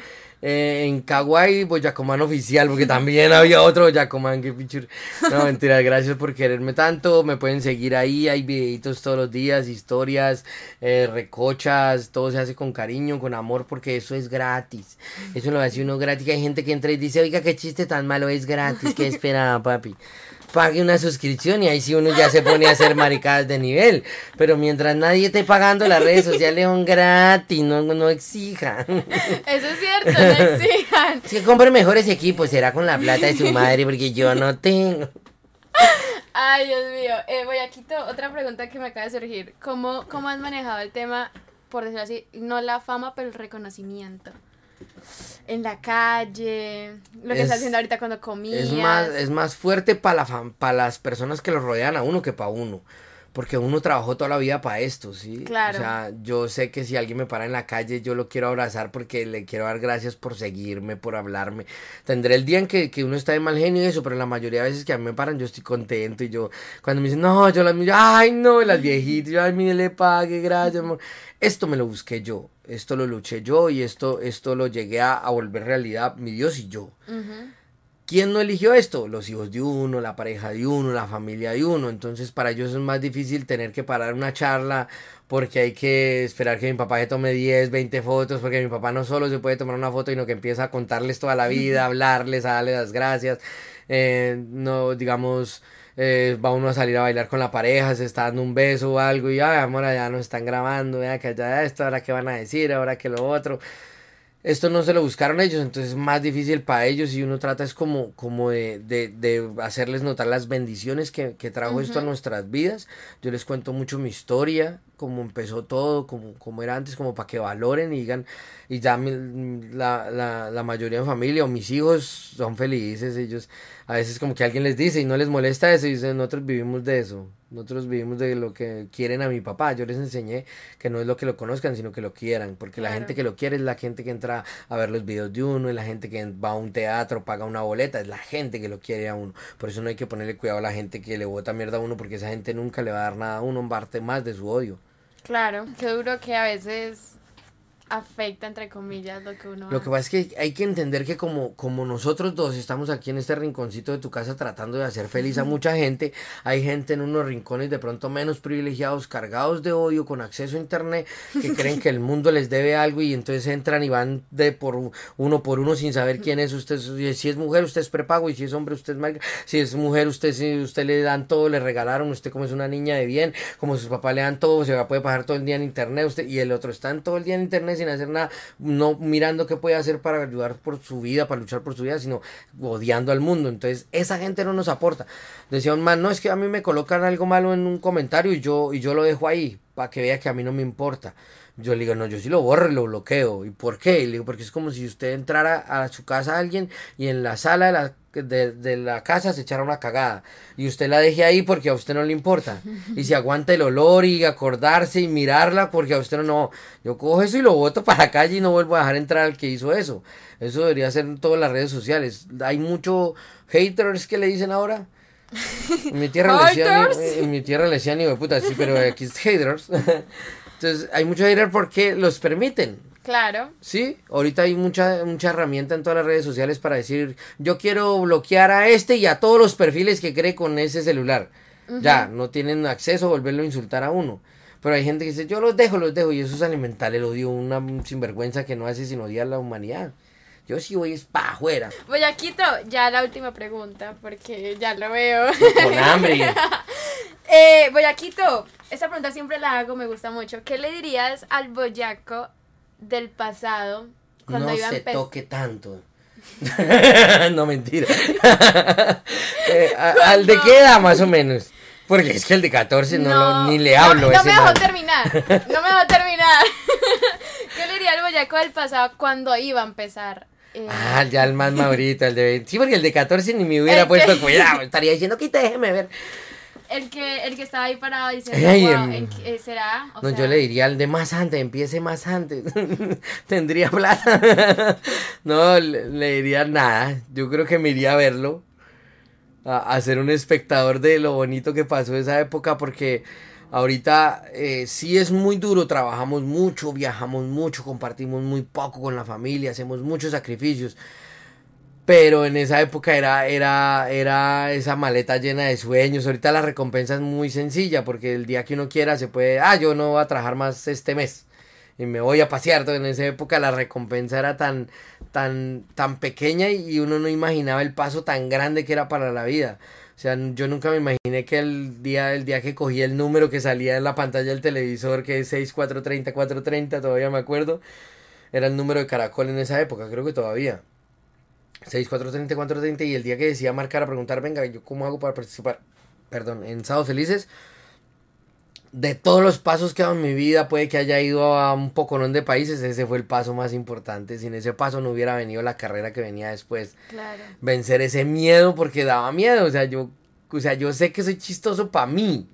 Eh, en Kawaii, Boyacoman oficial, porque también había otro Boyacoman, que pichur. No, mentira, gracias por quererme tanto. Me pueden seguir ahí, hay videitos todos los días, historias, eh, recochas, todo se hace con cariño, con amor, porque eso es gratis. Eso lo hace uno gratis. Hay gente que entra y dice, oiga, qué chiste tan malo, es gratis, ¿qué esperaba, papi? Pague una suscripción y ahí sí uno ya se pone a hacer maricadas de nivel. Pero mientras nadie esté pagando las redes sociales son gratis, no, no exijan. Eso es cierto, no exijan. Si compre mejores equipos, será con la plata de su madre, porque yo no tengo. Ay, Dios mío. Eh, Boyaquito, otra pregunta que me acaba de surgir. ¿Cómo, ¿Cómo has manejado el tema, por decirlo así, no la fama, pero el reconocimiento? En la calle, lo que Es- estás haciendo ahorita cuando comías. Es más, es más fuerte para la pa las personas que lo rodean a uno que para uno. Porque uno trabajó toda la vida para esto, ¿sí? Claro. O sea, yo sé que si alguien me para en la calle, yo lo quiero abrazar porque le quiero dar gracias por seguirme, por hablarme. Tendré el día en que, que uno está de mal genio y eso, pero la mayoría de veces que a mí me paran, yo estoy contento y yo, cuando me dicen, no, yo las miro, ay, no, las viejitas, yo, ay, mire, le pague, gracias, amor. Esto me lo busqué yo, esto lo luché yo y esto, esto lo llegué a, a volver realidad, mi Dios y yo. ¿Quién no eligió esto? Los hijos de uno, la pareja de uno, la familia de uno. Entonces para ellos es más difícil tener que parar una charla porque hay que esperar que mi papá se tome 10, 20 fotos, porque mi papá no solo se puede tomar una foto, sino que empieza a contarles toda la vida, a hablarles, a darles las gracias. Eh, no, digamos, eh, va uno a salir a bailar con la pareja, se está dando un beso o algo y, ay, amor, allá nos están grabando, vea que allá esto, ahora qué van a decir, ahora que lo otro esto no se lo buscaron ellos, entonces es más difícil para ellos y uno trata es como, como de, de, de hacerles notar las bendiciones que, que trajo esto a nuestras vidas. Yo les cuento mucho mi historia, cómo empezó todo, cómo, cómo era antes, como para que valoren y digan, y ya mi- la, la, la mayoría de familia o mis hijos son felices, ellos a veces como que alguien les dice y no les molesta eso y dicen, nosotros vivimos de eso, nosotros vivimos de lo que quieren a mi papá, yo les enseñé que no es lo que lo conozcan, sino que lo quieran, porque la gente que lo quiere es la gente que entra a ver los videos de uno, es la gente que va a un teatro, paga una boleta, es la gente que lo quiere a uno, por eso no hay que ponerle cuidado a la gente que le bota mierda a uno, porque esa gente nunca le va a dar nada a uno, parte más de su odio. Claro, qué duro que a veces afecta, entre comillas, lo que uno Lo que pasa es que hay que entender que como, como nosotros dos estamos aquí en este rinconcito de tu casa tratando de hacer feliz a mucha gente, hay gente en unos rincones de pronto menos privilegiados, cargados de odio, con acceso a internet, que creen que el mundo les debe algo y entonces entran y van de por uno por uno sin saber quién es usted. Si es mujer, usted es prepago y si es hombre, usted es mal. Si es mujer, usted si usted le dan todo, le regalaron, usted como es una niña de bien, como sus papás le dan todo, se puede pasar todo el día en internet, usted y el otro está todo el día en internet sin hacer nada, no mirando qué puede hacer para ayudar por su vida, para luchar por su vida, sino odiando al mundo. Entonces, esa gente no nos aporta. Decía un man, no, es que a mí me colocan algo malo en un comentario y yo, y yo lo dejo ahí, para que vea que a mí no me importa. Yo le digo, no, yo sí lo borro y lo bloqueo. ¿Y por qué? Y le digo, porque es como si usted entrara a su casa a alguien y en la sala de la, de, de, la casa se echara una cagada. Y usted la deje ahí porque a usted no le importa. Y se aguanta el olor y acordarse y mirarla porque a usted no, no. Yo cojo eso y lo boto para la calle y no vuelvo a dejar entrar al que hizo eso. Eso debería ser en todas las redes sociales. Hay muchos haters que le dicen ahora. En mi tierra le decían, en mi tierra le decían, de puta, sí, pero aquí es haters. Entonces, hay muchos haters porque los permiten. Claro. Sí, ahorita hay mucha, mucha herramienta en todas las redes sociales para decir, yo quiero bloquear a este y a todos los perfiles que cree con ese celular. Uh -huh. Ya, no tienen acceso a volverlo a insultar a uno. Pero hay gente que dice, yo los dejo, los dejo. Y eso es alimentar el odio, una sinvergüenza que no hace sino odiar a la humanidad. Yo sí voy es para afuera. Boyaquito, ya la última pregunta, porque ya lo veo. Con hambre. eh, Boyaquito, esta pregunta siempre la hago, me gusta mucho. ¿Qué le dirías al boyaco del pasado cuando no iba a se toque tanto. no, mentira. Eh, a- al de qué edad, más o menos. Porque es que el de 14 no, lo- ni le hablo. No, no me dejó terminar. No me dejó terminar. ¿Qué le diría al boyaco del pasado cuando iba a empezar? Eh, Ah, ya el más madurito, el de 20. Sí, porque el de 14 ni me hubiera El que- puesto cuidado. Estaría diciendo que déjeme ver. El que el que estaba ahí parado diciendo, Ay, "Wow, em, ¿en qué- eh, ¿será? O No, sea, yo le diría al de más antes, empiece más antes. Tendría plata. no, le, le diría nada. Yo creo que me iría a verlo. A, a ser un espectador de lo bonito que pasó esa época. Porque ahorita eh, sí es muy duro. Trabajamos mucho, viajamos mucho, compartimos muy poco con la familia, hacemos muchos sacrificios. Pero en esa época era, era, era esa maleta llena de sueños. Ahorita la recompensa es muy sencilla porque el día que uno quiera se puede, ah, yo no voy a trabajar más este mes y me voy a pasear. Entonces, en esa época la recompensa era tan, tan, tan pequeña y uno no imaginaba el paso tan grande que era para la vida. O sea, yo nunca me imaginé que el día, el día que cogí el número que salía en la pantalla del televisor, que es 6430, 430, todavía me acuerdo, era el número de Caracol en esa época, creo que todavía. 6430, 430 y el día que decía marcar a preguntar, venga, ¿yo cómo hago para participar? Perdón, en Sábados Felices. De todos los pasos que he dado en mi vida, puede que haya ido a un poconón de países, ese fue el paso más importante. Sin ese paso no hubiera venido la carrera que venía después. Claro. Vencer ese miedo porque daba miedo, o sea, yo, o sea, yo sé que soy chistoso para mí.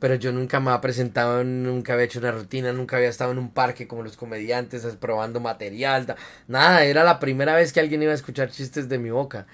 Pero yo nunca me había presentado, nunca había hecho una rutina, nunca había estado en un parque como los comediantes, probando material, nada, era la primera vez que alguien iba a escuchar chistes de mi boca.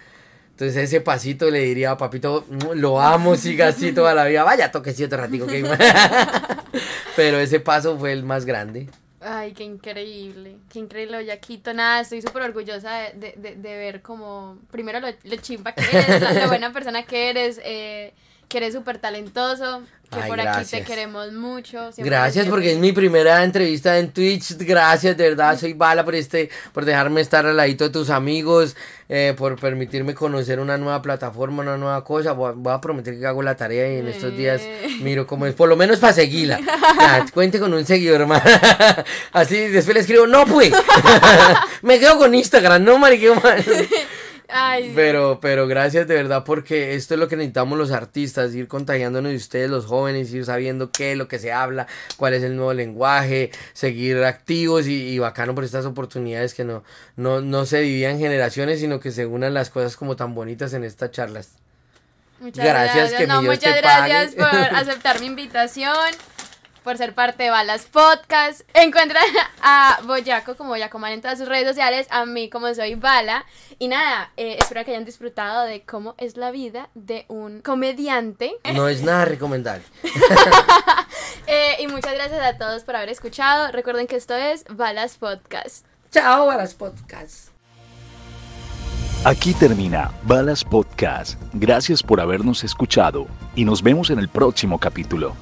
Entonces ese pasito le diría a papito, "Mm, lo amo, siga así toda la vida, vaya, toque otro ratico. que-". Pero ese paso fue el más grande. Ay, qué increíble, qué increíble Boyaquito. Nada, estoy súper orgullosa de, de, de, ver como, primero lo, lo que eres, la buena persona que eres, eh, que eres súper talentoso, que Ay, por aquí te queremos mucho. Gracias porque es mi primera entrevista en Twitch. Gracias, de verdad. Soy Bala por este, por dejarme estar al ladito de tus amigos, eh, por permitirme conocer una nueva plataforma, una nueva cosa. Voy a, voy a prometer que hago la tarea y en estos días Eh. miro cómo es, por lo menos para seguirla. Ya, cuente con un seguidor más. Así después le escribo, no pues. Me quedo con Instagram, no mariqueo más. Ay, Pero, pero gracias de verdad porque esto es lo que necesitamos los artistas, ir contagiándonos de ustedes, los jóvenes, ir sabiendo qué es lo que se habla, cuál es el nuevo lenguaje, seguir activos y, y bacano por estas oportunidades que no, no, no se dividan generaciones, sino que se unan las cosas como tan bonitas en estas charlas. Muchas Gracias, gracias. que no, muchas gracias por aceptar mi invitación, por ser parte de Balas Podcast. Encuentran a Boyaco como Boyacoman en todas sus redes sociales, a mí como soy Bala. Y nada, eh, espero que hayan disfrutado de cómo es la vida de un comediante. No es nada recomendable. Eh, y muchas gracias a todos por haber escuchado. Recuerden que esto es Balas Podcast. Chao, Balas Podcast. Aquí termina Balas Podcast. Gracias por habernos escuchado y nos vemos en el próximo capítulo.